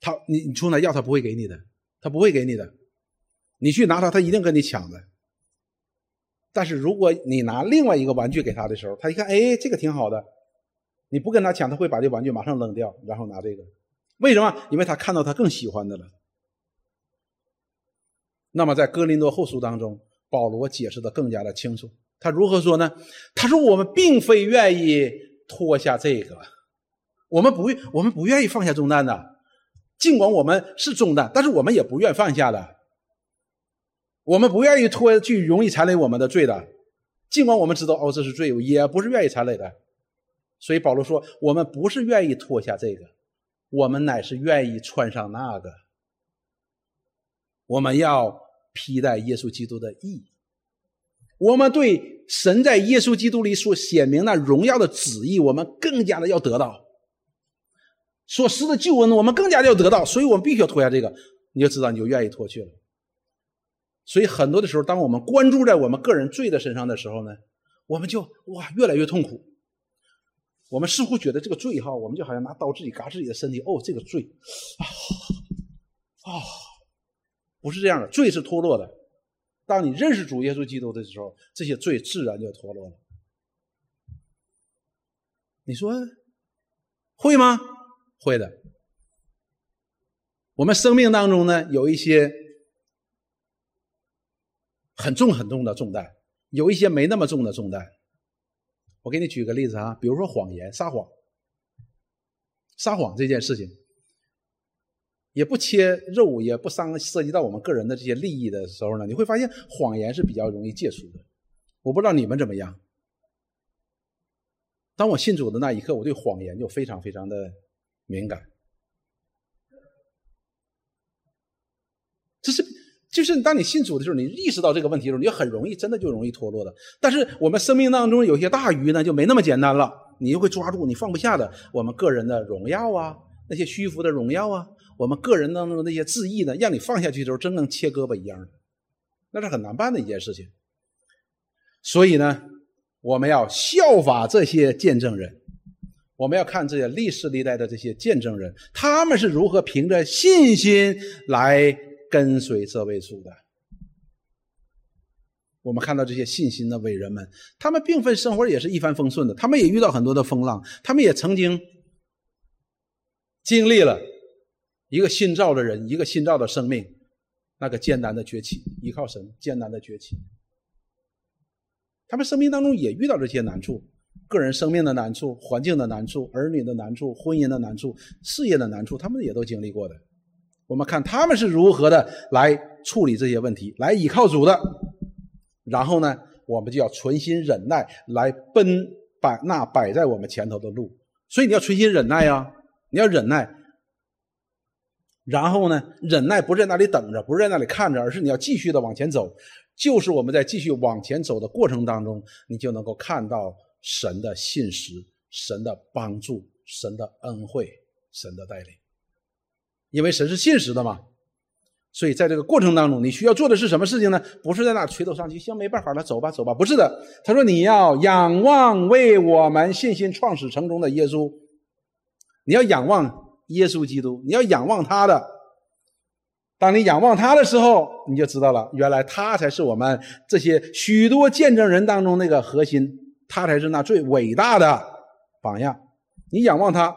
他你你出来要他不会给你的，他不会给你的，你去拿他，他一定跟你抢的。但是如果你拿另外一个玩具给他的时候，他一看，哎，这个挺好的，你不跟他抢，他会把这玩具马上扔掉，然后拿这个。为什么？因为他看到他更喜欢的了。那么在哥林多后书当中。保罗解释的更加的清楚，他如何说呢？他说：“我们并非愿意脱下这个，我们不，我们不愿意放下重担的。尽管我们是重担，但是我们也不愿放下的。我们不愿意脱去容易缠累我们的罪的，尽管我们知道哦这是罪，也不是愿意缠累的。所以保罗说：我们不是愿意脱下这个，我们乃是愿意穿上那个。我们要。”披戴耶稣基督的义，我们对神在耶稣基督里所显明那荣耀的旨意，我们更加的要得到；所施的救恩，我们更加的要得到。所以，我们必须要脱下这个，你就知道，你就愿意脱去了。所以，很多的时候，当我们关注在我们个人罪的身上的时候呢，我们就哇越来越痛苦。我们似乎觉得这个罪哈，我们就好像拿刀自己割自己的身体。哦，这个罪啊啊！不是这样的，罪是脱落的。当你认识主耶稣基督的时候，这些罪自然就脱落了。你说会吗？会的。我们生命当中呢，有一些很重很重的重担，有一些没那么重的重担。我给你举个例子啊，比如说谎言、撒谎、撒谎这件事情。也不切肉，也不伤涉及到我们个人的这些利益的时候呢，你会发现谎言是比较容易戒除的。我不知道你们怎么样。当我信主的那一刻，我对谎言就非常非常的敏感。这是就是当你信主的时候，你意识到这个问题的时候，你就很容易真的就容易脱落的。但是我们生命当中有些大鱼呢，就没那么简单了，你就会抓住你放不下的我们个人的荣耀啊，那些虚浮的荣耀啊。我们个人当中的那些自意呢，让你放下去的时候，真跟切胳膊一样的，那是很难办的一件事情。所以呢，我们要效法这些见证人，我们要看这些历史历代的这些见证人，他们是如何凭着信心来跟随这位主的。我们看到这些信心的伟人们，他们并非生活也是一帆风顺的，他们也遇到很多的风浪，他们也曾经经历了。一个新造的人，一个新造的生命，那个艰难的崛起，依靠神艰难的崛起。他们生命当中也遇到这些难处，个人生命的难处、环境的难处、儿女的难处、婚姻的难处、事业的难处，他们也都经历过的。我们看他们是如何的来处理这些问题，来依靠主的。然后呢，我们就要存心忍耐，来奔摆那摆在我们前头的路。所以你要存心忍耐呀，你要忍耐。然后呢，忍耐不是在那里等着，不是在那里看着，而是你要继续的往前走。就是我们在继续往前走的过程当中，你就能够看到神的信实、神的帮助、神的恩惠、神的带领。因为神是信实的嘛，所以在这个过程当中，你需要做的是什么事情呢？不是在那垂头丧气，行，没办法了，走吧，走吧。不是的，他说你要仰望为我们信心创始成终的耶稣，你要仰望。耶稣基督，你要仰望他的。当你仰望他的时候，你就知道了，原来他才是我们这些许多见证人当中那个核心，他才是那最伟大的榜样。你仰望他，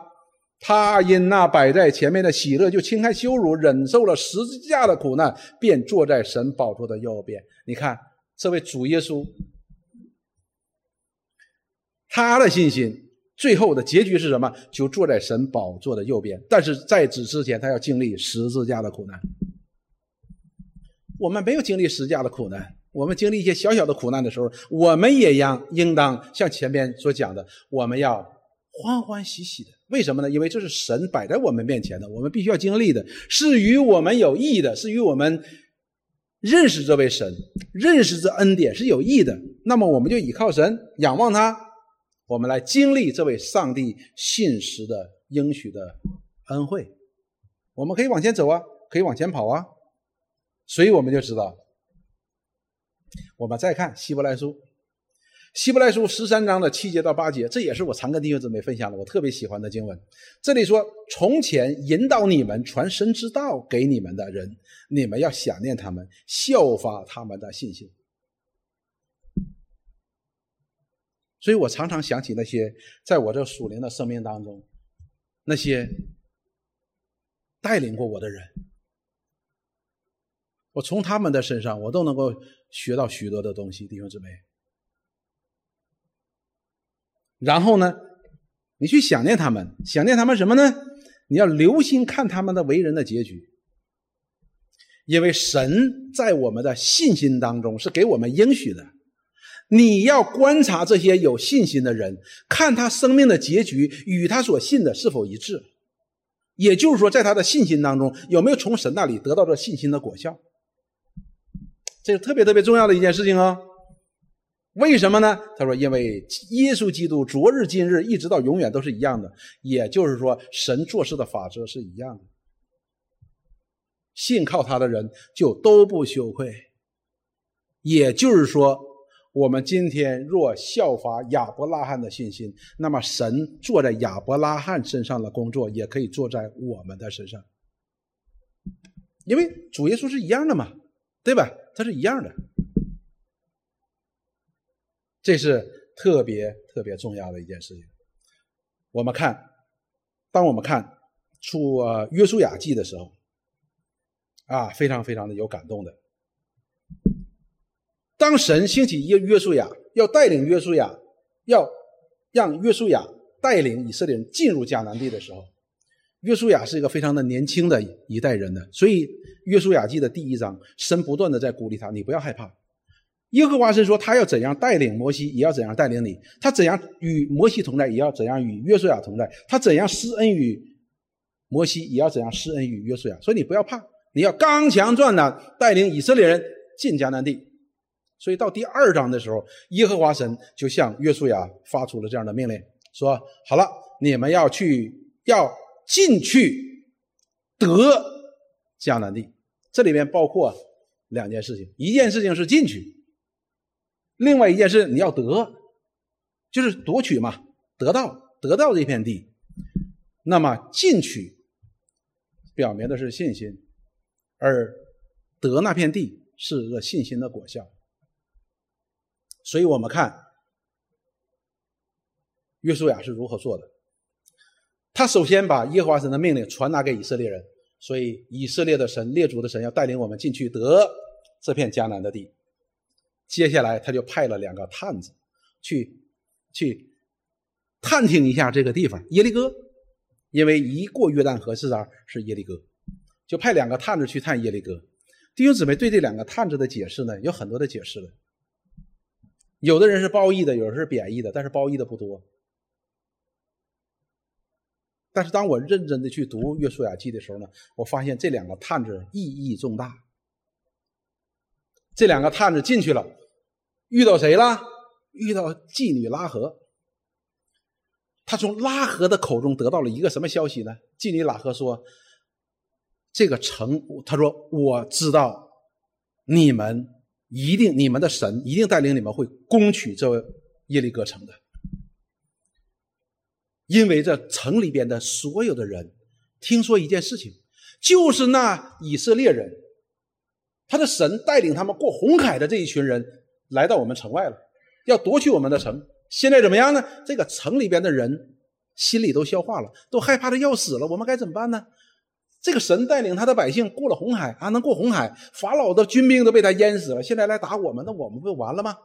他因那摆在前面的喜乐，就轻看羞辱，忍受了十字架的苦难，便坐在神宝座的右边。你看，这位主耶稣，他的信心。最后的结局是什么？就坐在神宝座的右边。但是在此之前，他要经历十字架的苦难。我们没有经历十字架的苦难，我们经历一些小小的苦难的时候，我们也应应当像前面所讲的，我们要欢欢喜喜的。为什么呢？因为这是神摆在我们面前的，我们必须要经历的，是与我们有益的，是与我们认识这位神、认识这恩典是有益的。那么，我们就倚靠神，仰望他，我们来经历这位上帝信实的应许的恩惠。我们可以往前走啊，可以往前跑啊。所以我们就知道。我们再看希伯来书，希伯来书十三章的七节到八节，这也是我常跟弟兄姊妹分享的，我特别喜欢的经文。这里说：“从前引导你们传神之道给你们的人，你们要想念他们，效法他们的信心。”所以我常常想起那些在我这属灵的生命当中，那些带领过我的人。我从他们的身上，我都能够学到许多的东西，弟兄姊妹。然后呢，你去想念他们，想念他们什么呢？你要留心看他们的为人的结局，因为神在我们的信心当中是给我们应许的。你要观察这些有信心的人，看他生命的结局与他所信的是否一致，也就是说，在他的信心当中有没有从神那里得到这信心的果效。这是特别特别重要的一件事情啊！为什么呢？他说：“因为耶稣基督昨日今日一直到永远都是一样的，也就是说，神做事的法则是一样的。信靠他的人就都不羞愧。也就是说，我们今天若效法亚伯拉罕的信心，那么神坐在亚伯拉罕身上的工作也可以坐在我们的身上，因为主耶稣是一样的嘛。”对吧？它是一样的，这是特别特别重要的一件事情。我们看，当我们看出约书亚记的时候，啊，非常非常的有感动的。当神兴起约约书亚，要带领约书亚，要让约书亚带领以色列人进入迦南地的时候。约书亚是一个非常的年轻的一代人呢，所以约书亚记的第一章，神不断的在鼓励他，你不要害怕。耶和华神说，他要怎样带领摩西，也要怎样带领你；他怎样与摩西同在，也要怎样与约书亚同在；他怎样施恩于摩西，也要怎样施恩于约书亚。所以你不要怕，你要刚强壮胆，带领以色列人进迦南地。所以到第二章的时候，耶和华神就向约书亚发出了这样的命令，说：好了，你们要去要。进去得迦南地，这里面包括两件事情：一件事情是进去，另外一件事你要得，就是夺取嘛，得到得到这片地。那么进取表明的是信心，而得那片地是一个信心的果效。所以我们看约书亚是如何做的。他首先把耶和华神的命令传达给以色列人，所以以色列的神、列祖的神要带领我们进去得这片迦南的地。接下来，他就派了两个探子去去探听一下这个地方耶利哥，因为一过约旦河是啥？是耶利哥，就派两个探子去探耶利哥。弟兄姊妹对这两个探子的解释呢，有很多的解释了，有的人是褒义的，有的是贬义的，但是褒义的不多。但是当我认真的去读《约书亚记》的时候呢，我发现这两个探子意义重大。这两个探子进去了，遇到谁了？遇到妓女拉合。他从拉合的口中得到了一个什么消息呢？妓女拉合说：“这个城，他说我知道，你们一定，你们的神一定带领你们会攻取这耶利哥城的。”因为这城里边的所有的人听说一件事情，就是那以色列人，他的神带领他们过红海的这一群人来到我们城外了，要夺取我们的城。现在怎么样呢？这个城里边的人心里都消化了，都害怕的要死了。我们该怎么办呢？这个神带领他的百姓过了红海，啊，能过红海，法老的军兵都被他淹死了。现在来打我们，那我们不完了吗？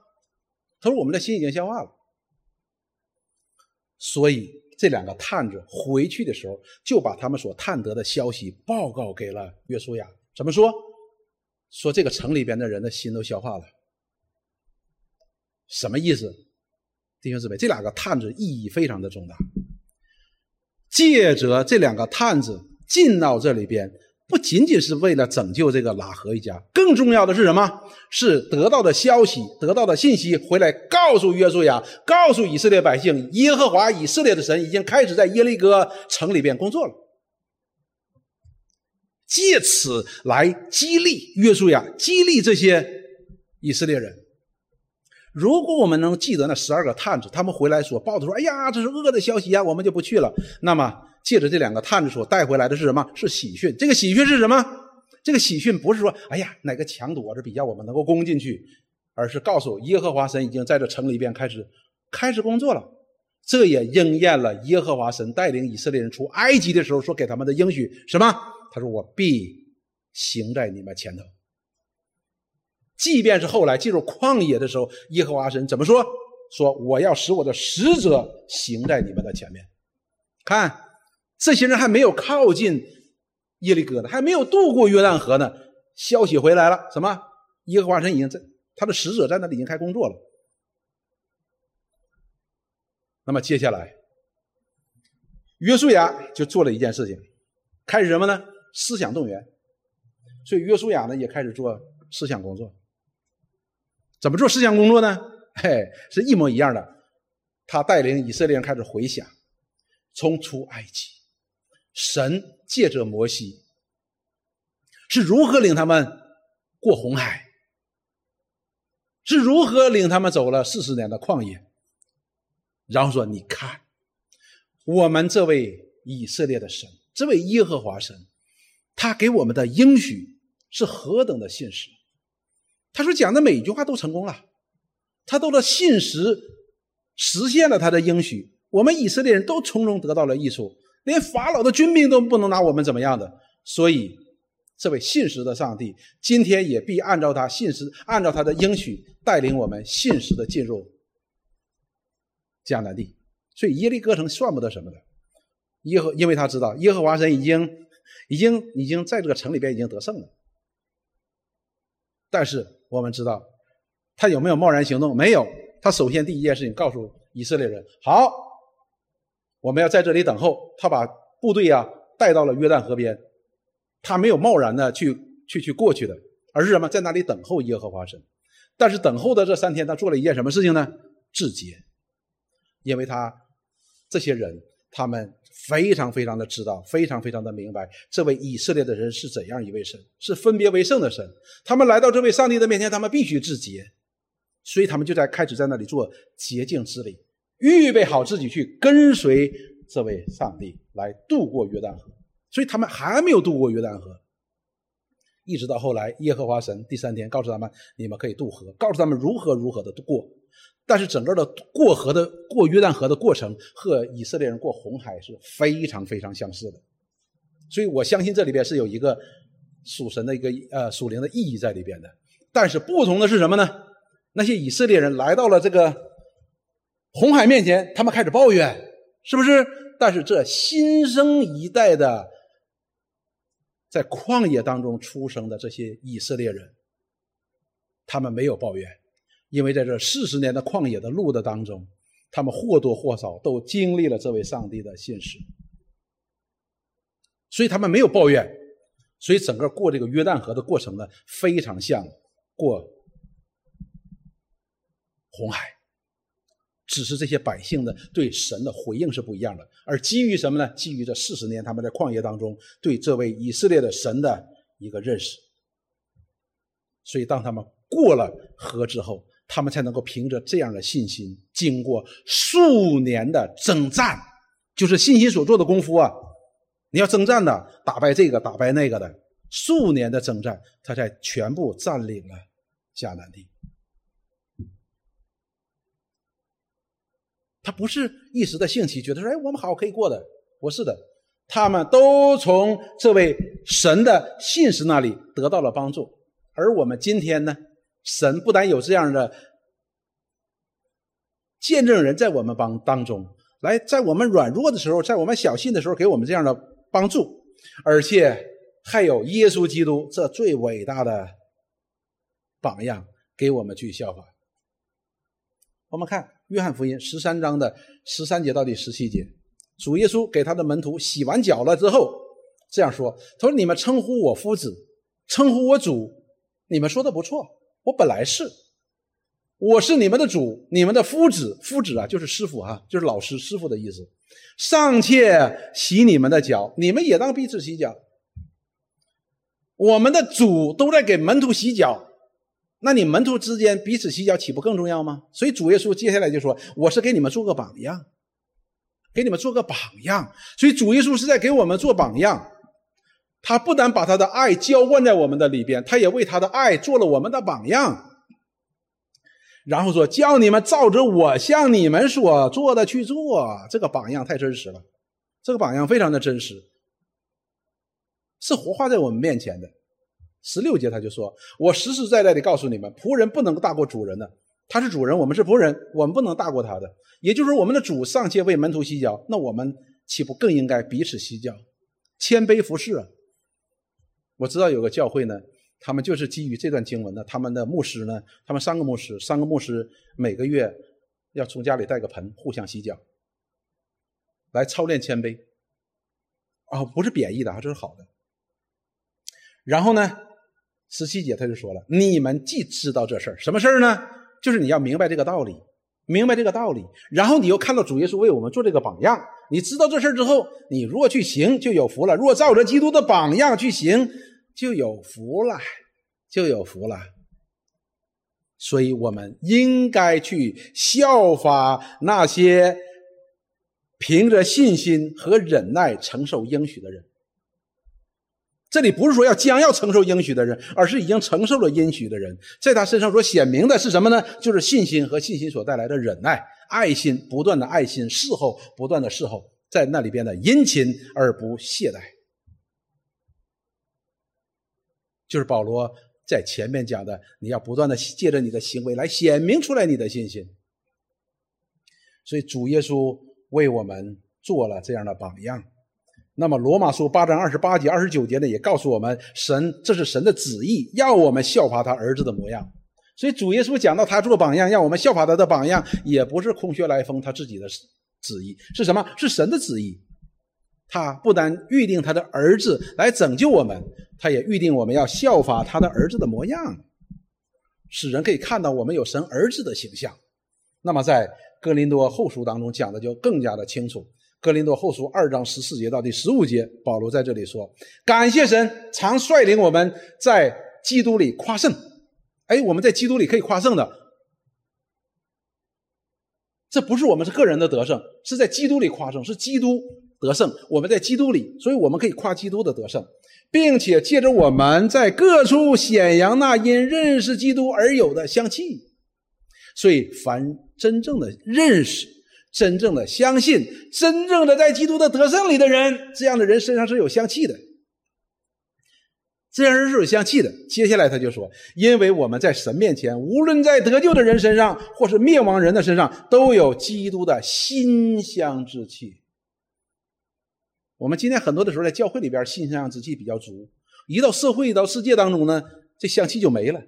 他说：“我们的心已经消化了。”所以。这两个探子回去的时候，就把他们所探得的消息报告给了约书亚。怎么说？说这个城里边的人的心都消化了，什么意思？弟兄姊妹，这两个探子意义非常的重大。借着这两个探子进到这里边，不仅仅是为了拯救这个拉合一家，更重要的是什么？是得到的消息、得到的信息回来，告诉约书亚，告诉以色列百姓，耶和华以色列的神已经开始在耶利哥城里边工作了，借此来激励约书亚，激励这些以色列人。如果我们能记得那十二个探子，他们回来说报的说：“哎呀，这是恶的消息呀，我们就不去了。”那么，借着这两个探子所带回来的是什么？是喜讯。这个喜讯是什么？这个喜讯不是说：“哎呀，哪个强躲着比较我们能够攻进去”，而是告诉耶和华神已经在这城里边开始开始工作了。这也应验了耶和华神带领以色列人出埃及的时候所给他们的应许。什么？他说：“我必行在你们前头。”即便是后来进入旷野的时候，耶和华神怎么说？说我要使我的使者行在你们的前面。看，这些人还没有靠近耶利哥呢，还没有渡过约旦河呢，消息回来了，什么？耶和华神已经在，他的使者在那里已经开工作了。那么接下来，约书亚就做了一件事情，开始什么呢？思想动员。所以约书亚呢也开始做思想工作。怎么做思想工作呢？嘿，是一模一样的。他带领以色列人开始回想，从出埃及，神借着摩西是如何领他们过红海，是如何领他们走了四十年的旷野。然后说：“你看，我们这位以色列的神，这位耶和华神，他给我们的应许是何等的现实。”他说讲的每一句话都成功了，他都的信实实现了他的应许，我们以色列人都从中得到了益处，连法老的军兵都不能拿我们怎么样的。所以，这位信实的上帝今天也必按照他信实，按照他的应许带领我们信实的进入迦南地。所以耶利哥城算不得什么的，耶和因为他知道耶和华神已经已经已经在这个城里边已经得胜了，但是。我们知道，他有没有贸然行动？没有。他首先第一件事情告诉以色列人：“好，我们要在这里等候。”他把部队啊带到了约旦河边，他没有贸然的去去去过去的，而是什么，在那里等候耶和华神。但是等候的这三天，他做了一件什么事情呢？自洁，因为他这些人。他们非常非常的知道，非常非常的明白，这位以色列的人是怎样一位神，是分别为圣的神。他们来到这位上帝的面前，他们必须自洁，所以他们就在开始在那里做洁净之礼，预备好自己去跟随这位上帝来渡过约旦河。所以他们还没有渡过约旦河，一直到后来，耶和华神第三天告诉他们：“你们可以渡河。”告诉他们如何如何的渡过。但是整个的过河的过约旦河的过程和以色列人过红海是非常非常相似的，所以我相信这里边是有一个属神的一个呃属灵的意义在里边的。但是不同的是什么呢？那些以色列人来到了这个红海面前，他们开始抱怨，是不是？但是这新生一代的在旷野当中出生的这些以色列人，他们没有抱怨。因为在这四十年的旷野的路的当中，他们或多或少都经历了这位上帝的信实，所以他们没有抱怨，所以整个过这个约旦河的过程呢，非常像过红海，只是这些百姓呢对神的回应是不一样的，而基于什么呢？基于这四十年他们在旷野当中对这位以色列的神的一个认识，所以当他们过了河之后。他们才能够凭着这样的信心，经过数年的征战，就是信心所做的功夫啊！你要征战的，打败这个，打败那个的，数年的征战，他才全部占领了迦南地。他不是一时的兴起，觉得说：“哎，我们好可以过的。”不是的，他们都从这位神的信使那里得到了帮助。而我们今天呢？神不但有这样的见证人在我们帮当中，来在我们软弱的时候，在我们小信的时候给我们这样的帮助，而且还有耶稣基督这最伟大的榜样给我们去效法。我们看约翰福音十三章的十三节到第十七节，主耶稣给他的门徒洗完脚了之后，这样说：“他说你们称呼我夫子，称呼我主，你们说的不错，我本来是，我是你们的主，你们的夫子，夫子啊，就是师傅哈，就是老师师傅的意思。尚且洗你们的脚，你们也当彼此洗脚。我们的主都在给门徒洗脚。”那你门徒之间彼此洗脚，岂不更重要吗？所以主耶稣接下来就说：“我是给你们做个榜样，给你们做个榜样。”所以主耶稣是在给我们做榜样。他不但把他的爱浇灌在我们的里边，他也为他的爱做了我们的榜样。然后说：“叫你们照着我向你们所做的去做。”这个榜样太真实了，这个榜样非常的真实，是活化在我们面前的。十六节他就说：“我实实在在的告诉你们，仆人不能大过主人的。他是主人，我们是仆人，我们不能大过他的。也就是说，我们的主尚且为门徒洗脚，那我们岂不更应该彼此洗脚，谦卑服侍啊？”我知道有个教会呢，他们就是基于这段经文呢，他们的牧师呢，他们三个牧师，三个牧师每个月要从家里带个盆，互相洗脚，来操练谦卑。啊，不是贬义的，这是好的。然后呢？十七节他就说了：“你们既知道这事儿，什么事儿呢？就是你要明白这个道理，明白这个道理。然后你又看到主耶稣为我们做这个榜样，你知道这事儿之后，你如果去行，就有福了；若照着基督的榜样去行，就有福了，就有福了。所以我们应该去效法那些凭着信心和忍耐承受应许的人。”这里不是说要将要承受应许的人，而是已经承受了应许的人，在他身上所显明的是什么呢？就是信心和信心所带来的忍耐、爱心，不断的爱心，侍候，不断的侍候，在那里边的殷勤而不懈怠，就是保罗在前面讲的，你要不断的借着你的行为来显明出来你的信心。所以主耶稣为我们做了这样的榜样。那么，罗马书八章二十八节、二十九节呢，也告诉我们，神这是神的旨意，要我们效法他儿子的模样。所以，主耶稣讲到他做榜样，让我们效法他的榜样，也不是空穴来风，他自己的旨意是什么？是神的旨意。他不但预定他的儿子来拯救我们，他也预定我们要效法他的儿子的模样，使人可以看到我们有神儿子的形象。那么，在哥林多后书当中讲的就更加的清楚。格林多后书二章十四节到第十五节，保罗在这里说：“感谢神，常率领我们在基督里夸胜。哎，我们在基督里可以夸胜的，这不是我们是个人的得胜，是在基督里夸胜，是基督得胜。我们在基督里，所以我们可以夸基督的得胜，并且借着我们在各处显扬那因认识基督而有的香气。所以，凡真正的认识。”真正的相信，真正的在基督的得胜里的人，这样的人身上是有香气的。这样人是有香气的。接下来他就说：“因为我们在神面前，无论在得救的人身上，或是灭亡人的身上，都有基督的馨香之气。”我们今天很多的时候在教会里边，馨香之气比较足；一到社会、到世界当中呢，这香气就没了，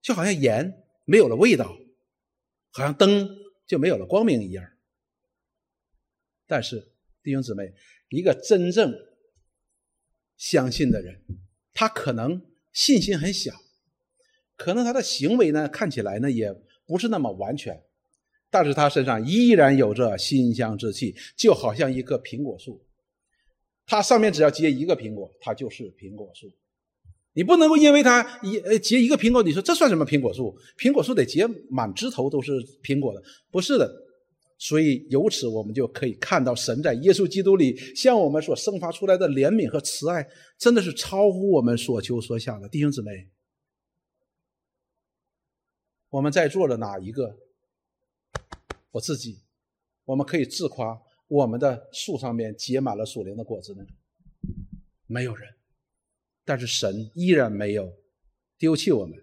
就好像盐没有了味道。好像灯就没有了光明一样。但是弟兄姊妹，一个真正相信的人，他可能信心很小，可能他的行为呢看起来呢也不是那么完全，但是他身上依然有着馨香之气，就好像一棵苹果树，它上面只要结一个苹果，它就是苹果树。你不能够因为它一呃结一个苹果，你说这算什么苹果树？苹果树得结满枝头都是苹果的，不是的。所以由此我们就可以看到，神在耶稣基督里向我们所生发出来的怜悯和慈爱，真的是超乎我们所求所想的。弟兄姊妹，我们在座的哪一个？我自己，我们可以自夸我们的树上面结满了属灵的果子呢？没有人。但是神依然没有丢弃我们。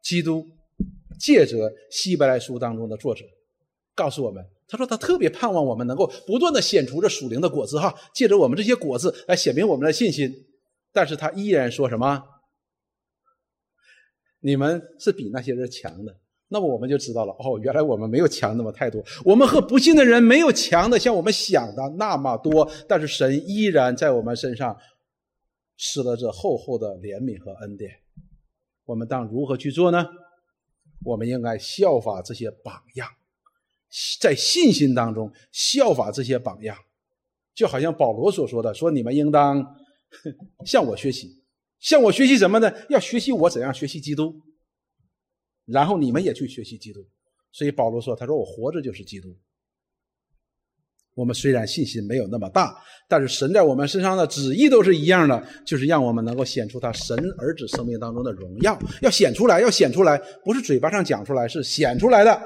基督借着希伯来书当中的作者告诉我们，他说他特别盼望我们能够不断的显出这属灵的果子，哈，借着我们这些果子来显明我们的信心。但是他依然说什么？你们是比那些人强的。那么我们就知道了，哦，原来我们没有强那么太多，我们和不信的人没有强的像我们想的那么多，但是神依然在我们身上施了这厚厚的怜悯和恩典。我们当如何去做呢？我们应该效法这些榜样，在信心当中效法这些榜样，就好像保罗所说的：“说你们应当 向我学习，向我学习什么呢？要学习我怎样学习基督。”然后你们也去学习基督，所以保罗说：“他说我活着就是基督。”我们虽然信心没有那么大，但是神在我们身上的旨意都是一样的，就是让我们能够显出他神儿子生命当中的荣耀，要显出来，要显出来，不是嘴巴上讲出来，是显出来的。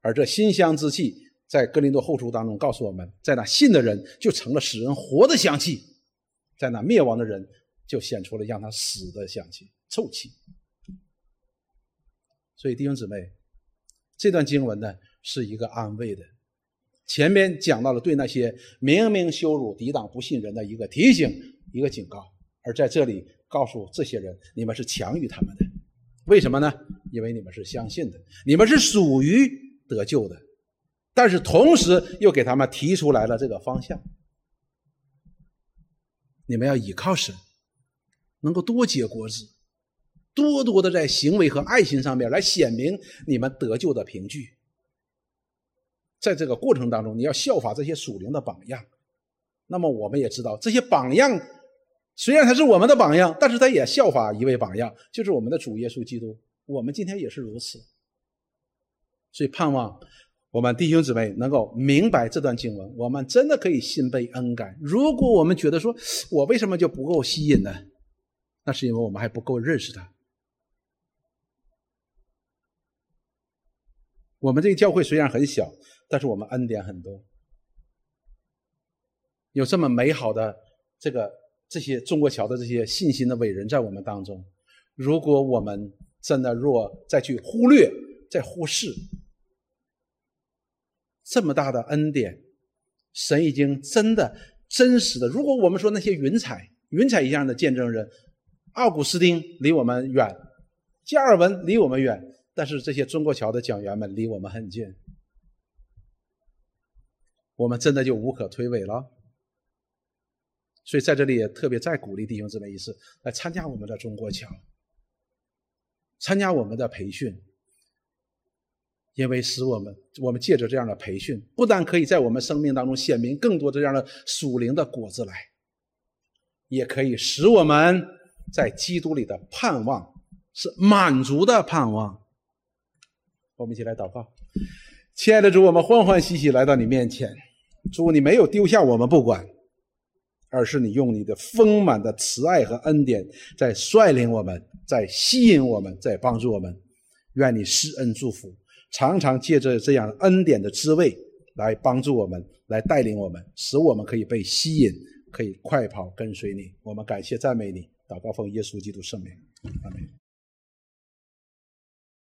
而这馨香之气，在哥林多后书当中告诉我们，在那信的人就成了使人活的香气，在那灭亡的人就显出了让他死的香气、臭气。所以弟兄姊妹，这段经文呢是一个安慰的。前面讲到了对那些明明羞辱、抵挡不信人的一个提醒、一个警告，而在这里告诉这些人，你们是强于他们的。为什么呢？因为你们是相信的，你们是属于得救的。但是同时又给他们提出来了这个方向：你们要依靠神，能够多结果子。多多的在行为和爱心上面来显明你们得救的凭据，在这个过程当中，你要效法这些属灵的榜样。那么我们也知道，这些榜样虽然他是我们的榜样，但是他也效法一位榜样，就是我们的主耶稣基督。我们今天也是如此，所以盼望我们弟兄姊妹能够明白这段经文，我们真的可以心被恩感。如果我们觉得说我为什么就不够吸引呢？那是因为我们还不够认识他。我们这个教会虽然很小，但是我们恩典很多，有这么美好的这个这些中国桥的这些信心的伟人在我们当中。如果我们真的若再去忽略、再忽视这么大的恩典，神已经真的真实的。如果我们说那些云彩、云彩一样的见证人，奥古斯丁离我们远，加尔文离我们远。但是这些中国桥的讲员们离我们很近，我们真的就无可推诿了。所以在这里也特别再鼓励弟兄姊妹一次来参加我们的中国桥，参加我们的培训，因为使我们我们借着这样的培训，不但可以在我们生命当中显明更多这样的属灵的果子来，也可以使我们在基督里的盼望是满足的盼望。我们一起来祷告，亲爱的主，我们欢欢喜喜来到你面前。主，你没有丢下我们不管，而是你用你的丰满的慈爱和恩典在率领我们，在吸引我们，在帮助我们。愿你施恩祝福，常常借着这样恩典的滋味来帮助我们，来带领我们，使我们可以被吸引，可以快跑跟随你。我们感谢赞美你，祷告奉耶稣基督圣名，阿门。